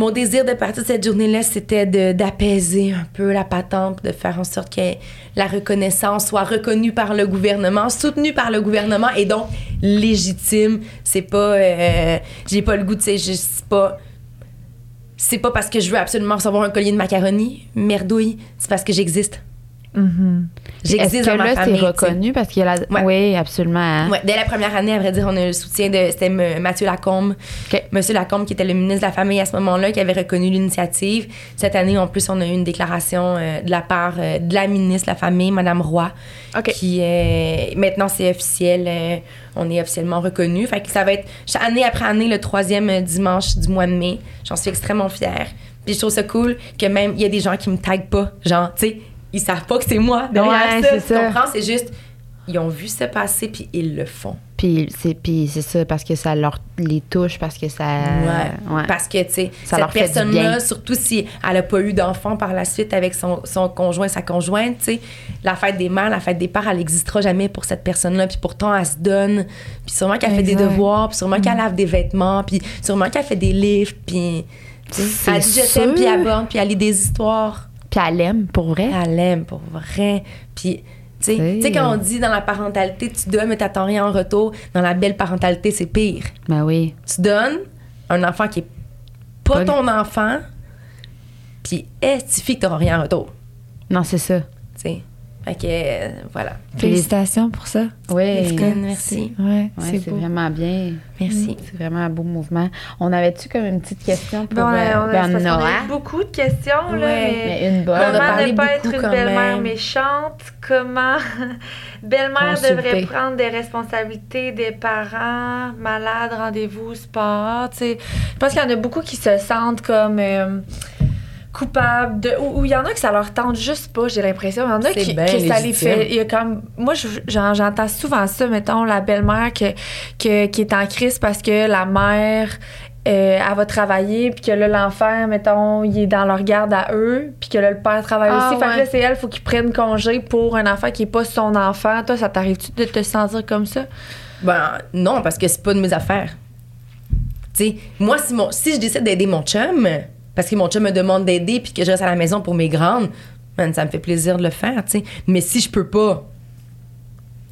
mon désir de partir de cette journée-là, c'était d'apaiser un peu la patente, de faire en sorte que la reconnaissance soit reconnue par le gouvernement, soutenue par le gouvernement et donc légitime. C'est pas, euh, j'ai pas le goût c'est juste c'est pas, c'est pas parce que je veux absolument recevoir un collier de macaroni, merdouille, c'est parce que j'existe. Est-ce J'existe que dans ma là, famille. c'est reconnu parce qu'il y a la. Ouais. Oui, absolument. hein. Ouais, dès la première année, à vrai dire, on a eu le soutien de c'était Mathieu Lacombe. OK. Monsieur Lacombe, qui était le ministre de la Famille à ce moment-là, qui avait reconnu l'initiative. Cette année, en plus, on a eu une déclaration euh, de la part euh, de la ministre de la Famille, Madame Roy, qui euh, maintenant c'est officiel. euh, on est officiellement reconnu. Fait que ça va être année après année le troisième dimanche du mois de mai. J'en suis extrêmement fière. Puis je trouve ça cool que même il y a des gens qui me taguent pas, genre, tu sais, ils savent pas que c'est moi derrière Ouais, ça. Tu ça. comprends? C'est juste ils ont vu ça passer puis ils le font. Puis c'est puis c'est ça parce que ça leur les touche parce que ça Ouais. ouais. Parce que, tu sais, cette personne-là, surtout si elle n'a pas eu d'enfant par la suite avec son, son conjoint, sa conjointe, tu sais, la fête des mères, la fête des pères, elle n'existera jamais pour cette personne-là. Puis pourtant, elle se donne. Puis sûrement qu'elle fait des devoirs, puis sûrement qu'elle lave des vêtements, puis sûrement qu'elle fait des livres, puis... Elle dit je t'aime, puis elle borne, puis elle lit des histoires. Puis elle aime pour vrai. Elle aime, pour vrai. Puis... Tu sais, quand on dit dans la parentalité, tu donnes, mais t'attends rien en retour, dans la belle parentalité, c'est pire Ben oui. tu donnes un enfant qui est pas, Pas- ton enfant, puis estifie que t'auras rien en retour? Non, c'est ça. Tu sais. Fait que, euh, voilà. Félicitations pour ça. Oui. Merci. Ouais, Ouais, c'est vraiment bien. Merci. C'est vraiment un beau mouvement. On avait-tu comme une petite question pour Ben, on a, on a- euh, ben, a Noah? eu beaucoup de questions, là, mais... Mais une bonne. On a Comment parlé ne pas beaucoup être une belle-mère même. méchante? Comment belle-mère Consulter. devrait prendre des responsabilités des parents, malades, rendez-vous, sport? tu sais? Je pense qu'il y en a beaucoup qui se sentent comme euh, coupables de. Ou il y en a que ça leur tente juste pas, j'ai l'impression. Il y en a qui, que ça les fait. Il y a comme, moi, je- j'en- j'entends souvent ça, mettons, la belle-mère que, que- qui est en crise parce que la mère euh, elle va travailler, puis que là, l'enfant, mettons, il est dans leur garde à eux, puis que là, le père travaille Ah, aussi. Fait que ouais. là, c'est elle, faut qu'il prenne congé pour un enfant qui est pas son enfant. Toi, ça t'arrive-tu de te sentir comme ça? Ben, non, parce que c'est pas de mes affaires. Tu sais, moi, si, mon, si je décide d'aider mon chum, parce que mon chum me demande d'aider, puis que je reste à la maison pour mes grandes, man, ça me fait plaisir de le faire, tu sais. Mais si je peux pas,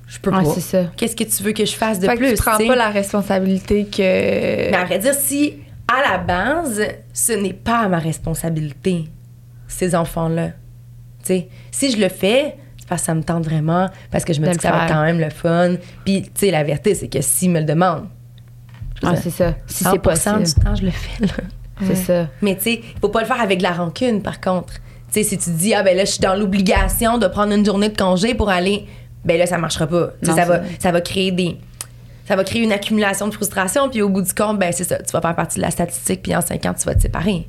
je peux Ouais, pas. c'est ça. Qu'est-ce que tu veux que je fasse de fait plus? que tu prends pas la responsabilité que. Mais à vrai dire, si à la base, ce n'est pas ma responsabilité, ces enfants-là. Tu sais, si je le fais, c'est parce que ça me tente vraiment, parce que je me De dis que ça va être quand même le fun. Puis, tu sais, la vérité, c'est que s'ils me le demandent, Ah, c'est ça. Si 100% c'est possible. du temps, je le fais, là. C'est ça. Mais tu sais, il faut pas le faire avec de la rancune, par contre. Tu sais, si tu te dis, ah ben là, je suis dans l'obligation de prendre une journée de congé pour aller, ben là, ça marchera pas. Non, ça, va, ça va créer des. Ça va créer une accumulation de frustration, puis au bout du compte, ben c'est ça, tu vas faire partie de la statistique, puis en cinq ans, tu vas te séparer.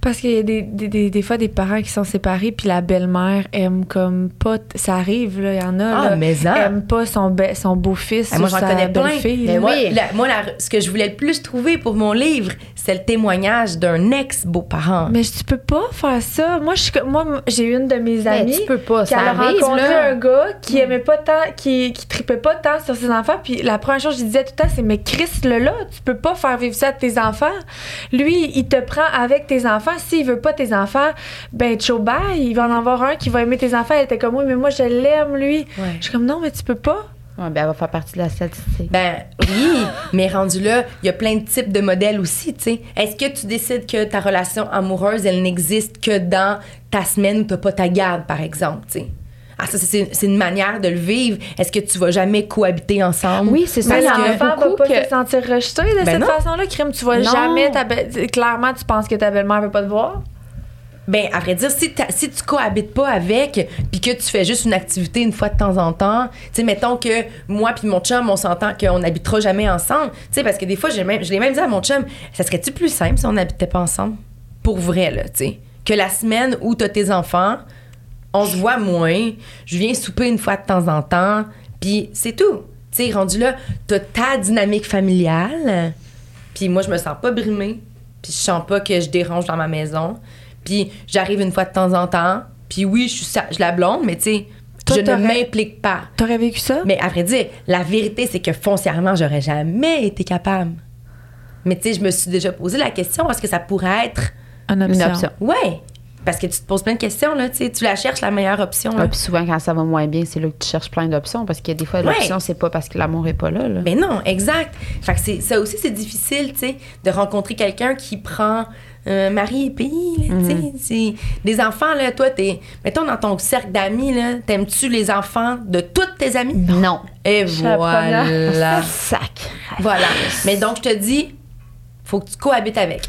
Parce qu'il y a des, des, des, des fois des parents qui sont séparés, puis la belle-mère aime comme pas. Ça arrive, là, il y en a. Ah, là, mais en. aime pas son, be- son beau-fils. Ah, moi, j'en connais plein. Mais oui. la- moi la- ce que je voulais le plus trouver pour mon livre, c'est le témoignage d'un ex-beau-parent. Mais tu peux pas faire ça. Moi, comme- moi j'ai une de mes Mais amies tu peux pas. qui Ça a arrive, rencontré là. un gars qui aimait pas tant, qui, qui tripait pas tant sur ses enfants. Puis la première chose que je disais tout le temps, c'est mais Chris, le là, tu peux pas faire vivre ça à tes enfants. Lui, il te prend avec tes enfants. S'il veut pas tes enfants, ben ciao bye. Il va en avoir un qui va aimer tes enfants. Elle était comme oui, mais moi je l'aime lui. Ouais. Je suis comme non, mais tu peux pas. Ouais, ben, elle va faire partie de la statistique. Ben oui, mais rendu là, il y a plein de types de modèles aussi, tu sais. Est-ce que tu décides que ta relation amoureuse, elle n'existe que dans ta semaine où t'as pas ta garde, par exemple, tu sais? Ah, ça, c'est c'est une manière de le vivre. Est-ce que tu vas jamais cohabiter ensemble? Oui, c'est ça. Mais l'enfant va pas que- se sentir rejeté de Ben cette non. façon-là, crime. Tu vas Non. jamais ta be- clairement tu penses que ta belle-mère veut pas te voir? Ben, à vrai dire, si, si tu cohabites pas avec, puis que tu fais juste une activité une fois de temps en temps, tu sais, mettons que moi puis mon chum, on s'entend qu'on n'habitera jamais ensemble, tu sais, parce que des fois, j'ai même, je l'ai même dit à mon chum, ça serait-tu plus simple si on n'habitait pas ensemble? Pour vrai, là, tu sais. Que la semaine où t'as tes enfants, on se voit moins, je viens souper une fois de temps en temps, puis c'est tout. Tu sais, rendu là, t'as ta dynamique familiale, puis moi, je me sens pas brimée, puis je sens pas que je dérange dans ma maison, puis j'arrive une fois de temps en temps, puis oui, je suis je la blonde, mais tu sais, je ne m'implique pas. T'aurais vécu ça? Mais à vrai dire, la vérité, c'est que foncièrement, j'aurais jamais été capable. Mais tu sais, je me suis déjà posé la question, est-ce que ça pourrait être... Une Une option? Ouais! Parce que tu te poses plein de questions, là, tu la cherches, la meilleure option, là. Ouais, puis souvent, quand ça va moins bien, c'est là que tu cherches plein d'options parce que des fois, Ouais. l'option, c'est pas parce que l'amour est pas là. là. Ben non, exact. Fait que c'est, ça aussi, c'est difficile, tu sais, de rencontrer quelqu'un qui prend euh, mari et pays, là. C'est- Des enfants, là, toi, t'es... Mettons, dans ton cercle d'amis, là, t'aimes-tu les enfants de toutes tes amies? non. Et voilà. Sac. voilà. Mais donc, je te dis, faut que tu cohabites avec.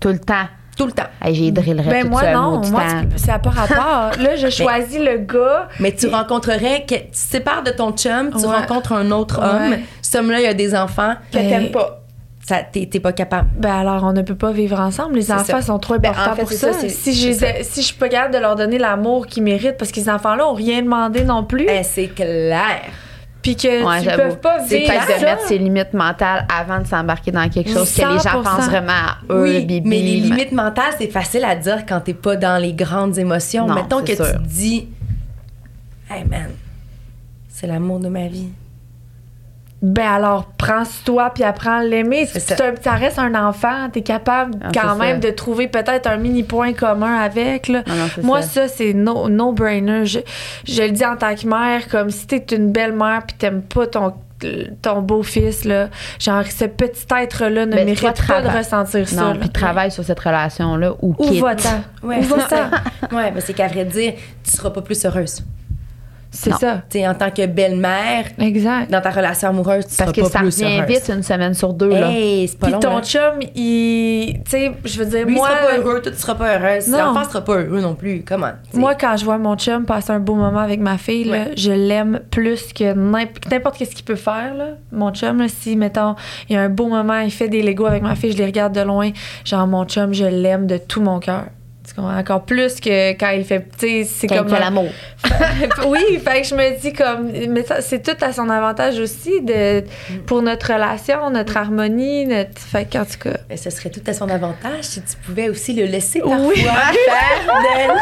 Tout le temps. Tout le temps. Hey, j'ai drillerais Ben tout moi ça, non, moi tu- c'est à pas rapport. Là, je choisis le gars. Mais tu rencontrerais... Que, tu te sépares de ton chum, tu Ouais. rencontres un autre Ouais. homme. Ce homme-là, il a des enfants que Ben- t'aimes pas. Ça, t'es, t'es pas capable. Ben alors, on ne peut pas vivre ensemble. Les C'est enfants ça. sont trop Ben, importants en fait, pour c'est ça. ça, c'est- si, je si je suis pas capable de leur donner l'amour qu'ils méritent, parce que les enfants-là ont rien demandé non plus, Ben, c'est clair. Puis que Ouais, tu peuvent pas C'est vivre peut-être de mettre ses limites mentales avant de s'embarquer dans quelque chose que les gens 100%. pensent vraiment à eux, Oui, bibi. mais les limites mentales, c'est facile à dire quand t'es pas dans les grandes émotions. Non, Mettons que c'est sûr. tu te dis, hey man, c'est l'amour de ma vie. Ben alors, prends-toi puis apprends à l'aimer. Ça. un- ça reste un enfant. T'es capable Ah, quand même ça. de trouver peut-être un mini point commun avec. Là. Non, non, c'est Moi, ça. ça, c'est no, no-brainer. Je, je le dis en tant que mère, comme si t'es une belle-mère puis t'aimes pas ton ton beau-fils, là. Genre, ce petit être-là ne Ben, mérite toi, pas de ressentir ça. Non, là. puis travaille sur cette relation-là ou Où va-t'en? Ouais, Où va-t'en? Ouais, mais c'est qu'à vrai dire, tu seras pas plus heureuse. C'est ça. En tant que belle-mère, Exact. dans ta relation amoureuse, tu Parce seras que pas ça plus revient heureuse. vite une semaine sur deux. Hey, Puis long, ton là. chum, il. Tu sais, je veux dire, Lui, moi. il sera pas heureux, toi, tu seras pas heureuse. Non. L'enfant sera pas heureux non plus. Comment? Moi, quand je vois mon chum passer un beau moment avec ma fille, là, Ouais. je l'aime plus que n'imp- n'importe qu'est-ce qu'il peut faire. Là. Mon chum, là, si, mettons, il y a un beau moment, il fait des Legos avec ma fille, je les regarde de loin. Genre, mon chum, je l'aime de tout mon cœur. Encore plus que quand il fait. Tu sais, c'est comme. fait l'amour. oui, fait que je me dis comme. Mais ça, c'est tout à son avantage aussi de, pour notre relation, notre harmonie. Notre, fait qu'en tout cas. Mais ce serait tout à son avantage si tu pouvais aussi le laisser parfois Oui. faire de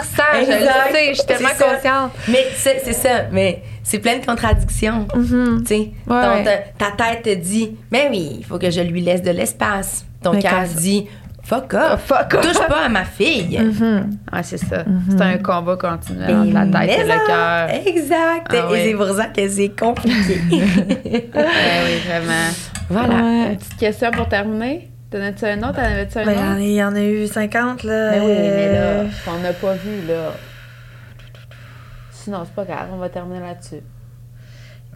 100%, je le sais, je suis tellement consciente. Mais c'est c'est ça, mais c'est plein de contradictions. Mhm. Tu sais, Ouais, ta, ta tête te dit, mais oui, il faut que je lui laisse de l'espace. Ton cœur dit, fuck off, fuck off. touche pas à ma fille. Ouais, c'est ça. C'est un combat continuel Et entre la tête et mais le cœur. Exact. Ah et c'est pour ça que c'est compliqué. Ouais, oui, vraiment. voilà. Ouais. Une petite question pour terminer. T'en as-tu un autre? T'en avais-tu un Ben, autre? il y en a eu 50, là. Ben oui, mais là, Euh, qu'on n'a pas vu, là. Sinon, c'est pas grave, on va terminer là-dessus.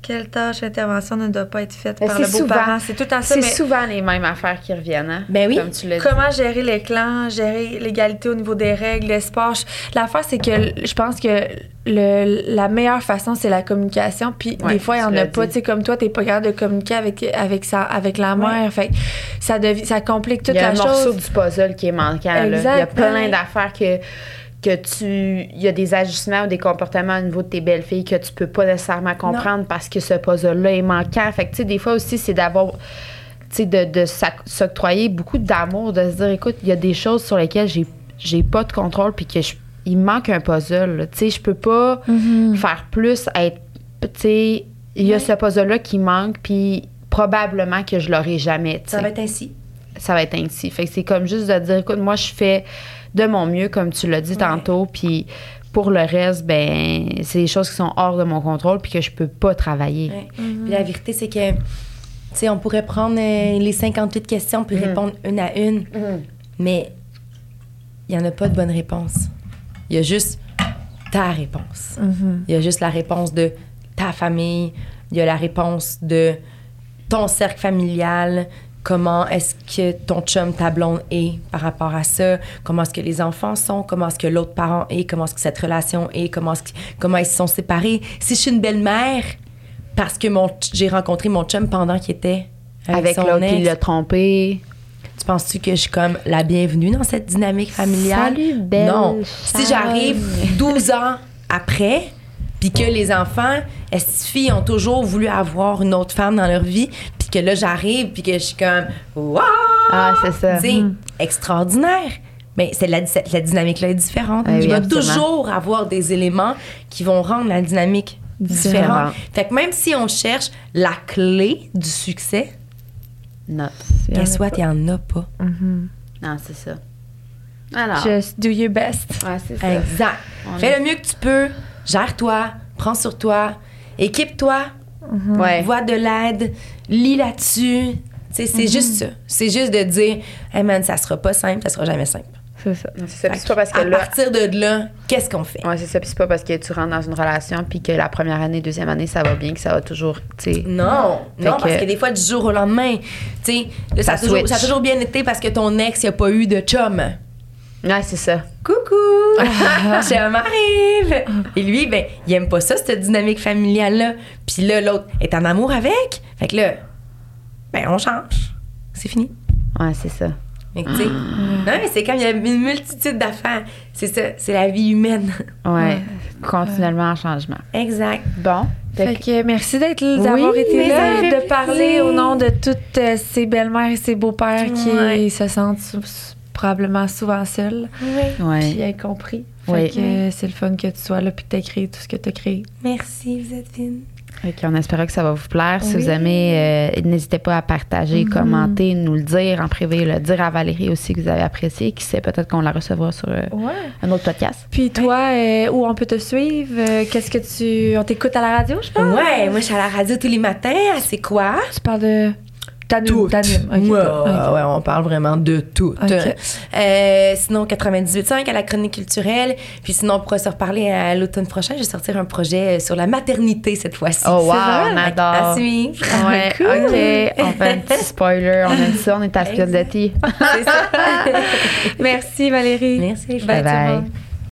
Quelle tâche d'intervention ne doit pas être faite Ben, par le beau-parent? souvent- C'est tout ça, C'est mais souvent les mêmes affaires qui reviennent, hein? Ben oui. Comme tu l'as dit. comment gérer les clans, gérer l'égalité au niveau des règles, le sport? Je- L'affaire, c'est que je pense que le, la meilleure façon, c'est la communication. Puis Ouais, des fois, il y tu en a pas. Tu sais, comme toi, t'es pas capable de communiquer avec, avec, sa, avec la Ouais. mère. Fait ça, devient, ça complique toute Il y a la un morceau chose. du puzzle qui est manquant. là. Il y a plein ouais. d'affaires que, que tu. Il y a des ajustements ou des comportements au niveau de tes belles filles que tu peux pas nécessairement comprendre parce que ce puzzle-là est manquant. Fait que, tu sais, des fois aussi, c'est d'avoir. Tu sais, de, de s'oc- s'octroyer beaucoup d'amour, de se dire, écoute, il y a des choses sur lesquelles j'ai, j'ai pas de contrôle puis que je- il me manque un puzzle. là. Tu sais, je peux pas Mhm. faire plus, être. Tu sais, il y a ce puzzle-là qui manque puis probablement que je l'aurai jamais. Ça va être ainsi. ça va être ainsi. Fait que c'est comme juste de dire, écoute, moi, je fais de mon mieux, comme tu l'as dit tantôt, puis pour le reste, ben, c'est des choses qui sont hors de mon contrôle, puis que je peux pas travailler. Ouais. Puis la vérité, c'est que, tu sais, on pourrait prendre euh, les 58 questions puis répondre une à une, mais il n'y en a pas de bonne réponse. Il y a juste ta réponse. Mhm. Il y a juste la réponse de ta famille. Il y a la réponse de ton cercle familial. Comment est-ce que ton chum, ta blonde est par rapport à ça, comment est-ce que les enfants sont, comment est-ce que l'autre parent est, comment est-ce que cette relation est, comment, est-ce que- comment ils se sont séparés? Si je suis une belle-mère, parce que mon, j'ai rencontré mon chum pendant qu'il était avec, Avec son l'autre ex, l'a trompé. tu penses-tu que je suis comme la bienvenue dans cette dynamique familiale? Salut, belle Non. Si j'arrive 12 ans après, puis que les enfants, ces filles ont toujours voulu avoir une autre femme dans leur vie, puis que là, j'arrive, puis que je suis comme, waouh! Ah, c'est ça. Tu sais, extraordinaire. Mais c'est la, la dynamique-là est différente. Ah oui, Il va absolument. toujours avoir des éléments qui vont rendre la dynamique Différente. Fait que même si on cherche la clé du succès, Non. Il y en a guess what, pas. il n'y en a pas. Non, c'est ça. Alors. Just do your best. Ouais, c'est ça. Exact. On Fais le mieux que tu peux. Gère-toi. Prends sur toi. Équipe-toi. Ouais. Vois de l'aide. Lis là-dessus. C'est juste ça. C'est juste de dire, hey man, ça sera pas simple, ça sera jamais simple. C'est ça. C'est ça. Puis c'est pas parce que à là. partir de là, qu'est-ce qu'on fait? Ouais, c'est ça. Puis c'est pas parce que tu rentres dans une relation puis que la première année, deuxième année, ça va bien que ça va toujours, tu sais. Non, Fait non, que- parce que des fois, du jour au lendemain, tu sais, ça a toujours bien été parce que ton ex, il a pas eu de chum. Ouais, c'est ça. Coucou! chum arrive! Et lui, ben, il aime pas ça, cette dynamique familiale-là. Puis là, l'autre est en amour avec. Fait que là, ben, on change. C'est fini. Ouais, c'est ça. Fait que, tu sais, non, mais c'est comme il y a une multitude d'affaires. C'est ça, c'est la vie humaine. Ouais. Continuellement en changement. exact. Bon. Fait que merci d'être Oui, d'avoir été mais là, de parler plaisir. au nom de toutes euh, ces belles-mères et ces beaux-pères qui Ouais. se sentent probablement souvent seuls puis Ouais. incompris. Oui. Fait que euh, c'est le fun que tu sois là puis que tu as créé tout ce que tu as créé. Merci, vous êtes fine. Fait qu'on espère que ça va vous plaire. Si Oui. vous aimez, euh, n'hésitez pas à partager, commenter, nous le dire en privé, le dire à Valérie aussi que vous avez apprécié. Qui sait, peut-être qu'on la recevra sur euh, Ouais. un autre podcast. Puis toi, euh, où on peut te suivre? Euh, Qu'est-ce que tu... On t'écoute à la radio, je pense? Ouais, moi, je suis à la radio tous les matins. Ah, C'est quoi? Tu parles de... T'animes, Tout. t'animes. Ouais, ouais, on parle vraiment de tout. Ok. Euh, sinon, 98.5 à la chronique culturelle. Puis sinon, on pourra se reparler à l'automne prochain. Je vais sortir un projet sur la maternité cette fois-ci. Oh, wow, on adore. À suivre. Ouais, Cool. OK. On fait un petit spoiler. On aime ça. On est à. C'est ça. Merci Valérie. Merci. Bye, Bye.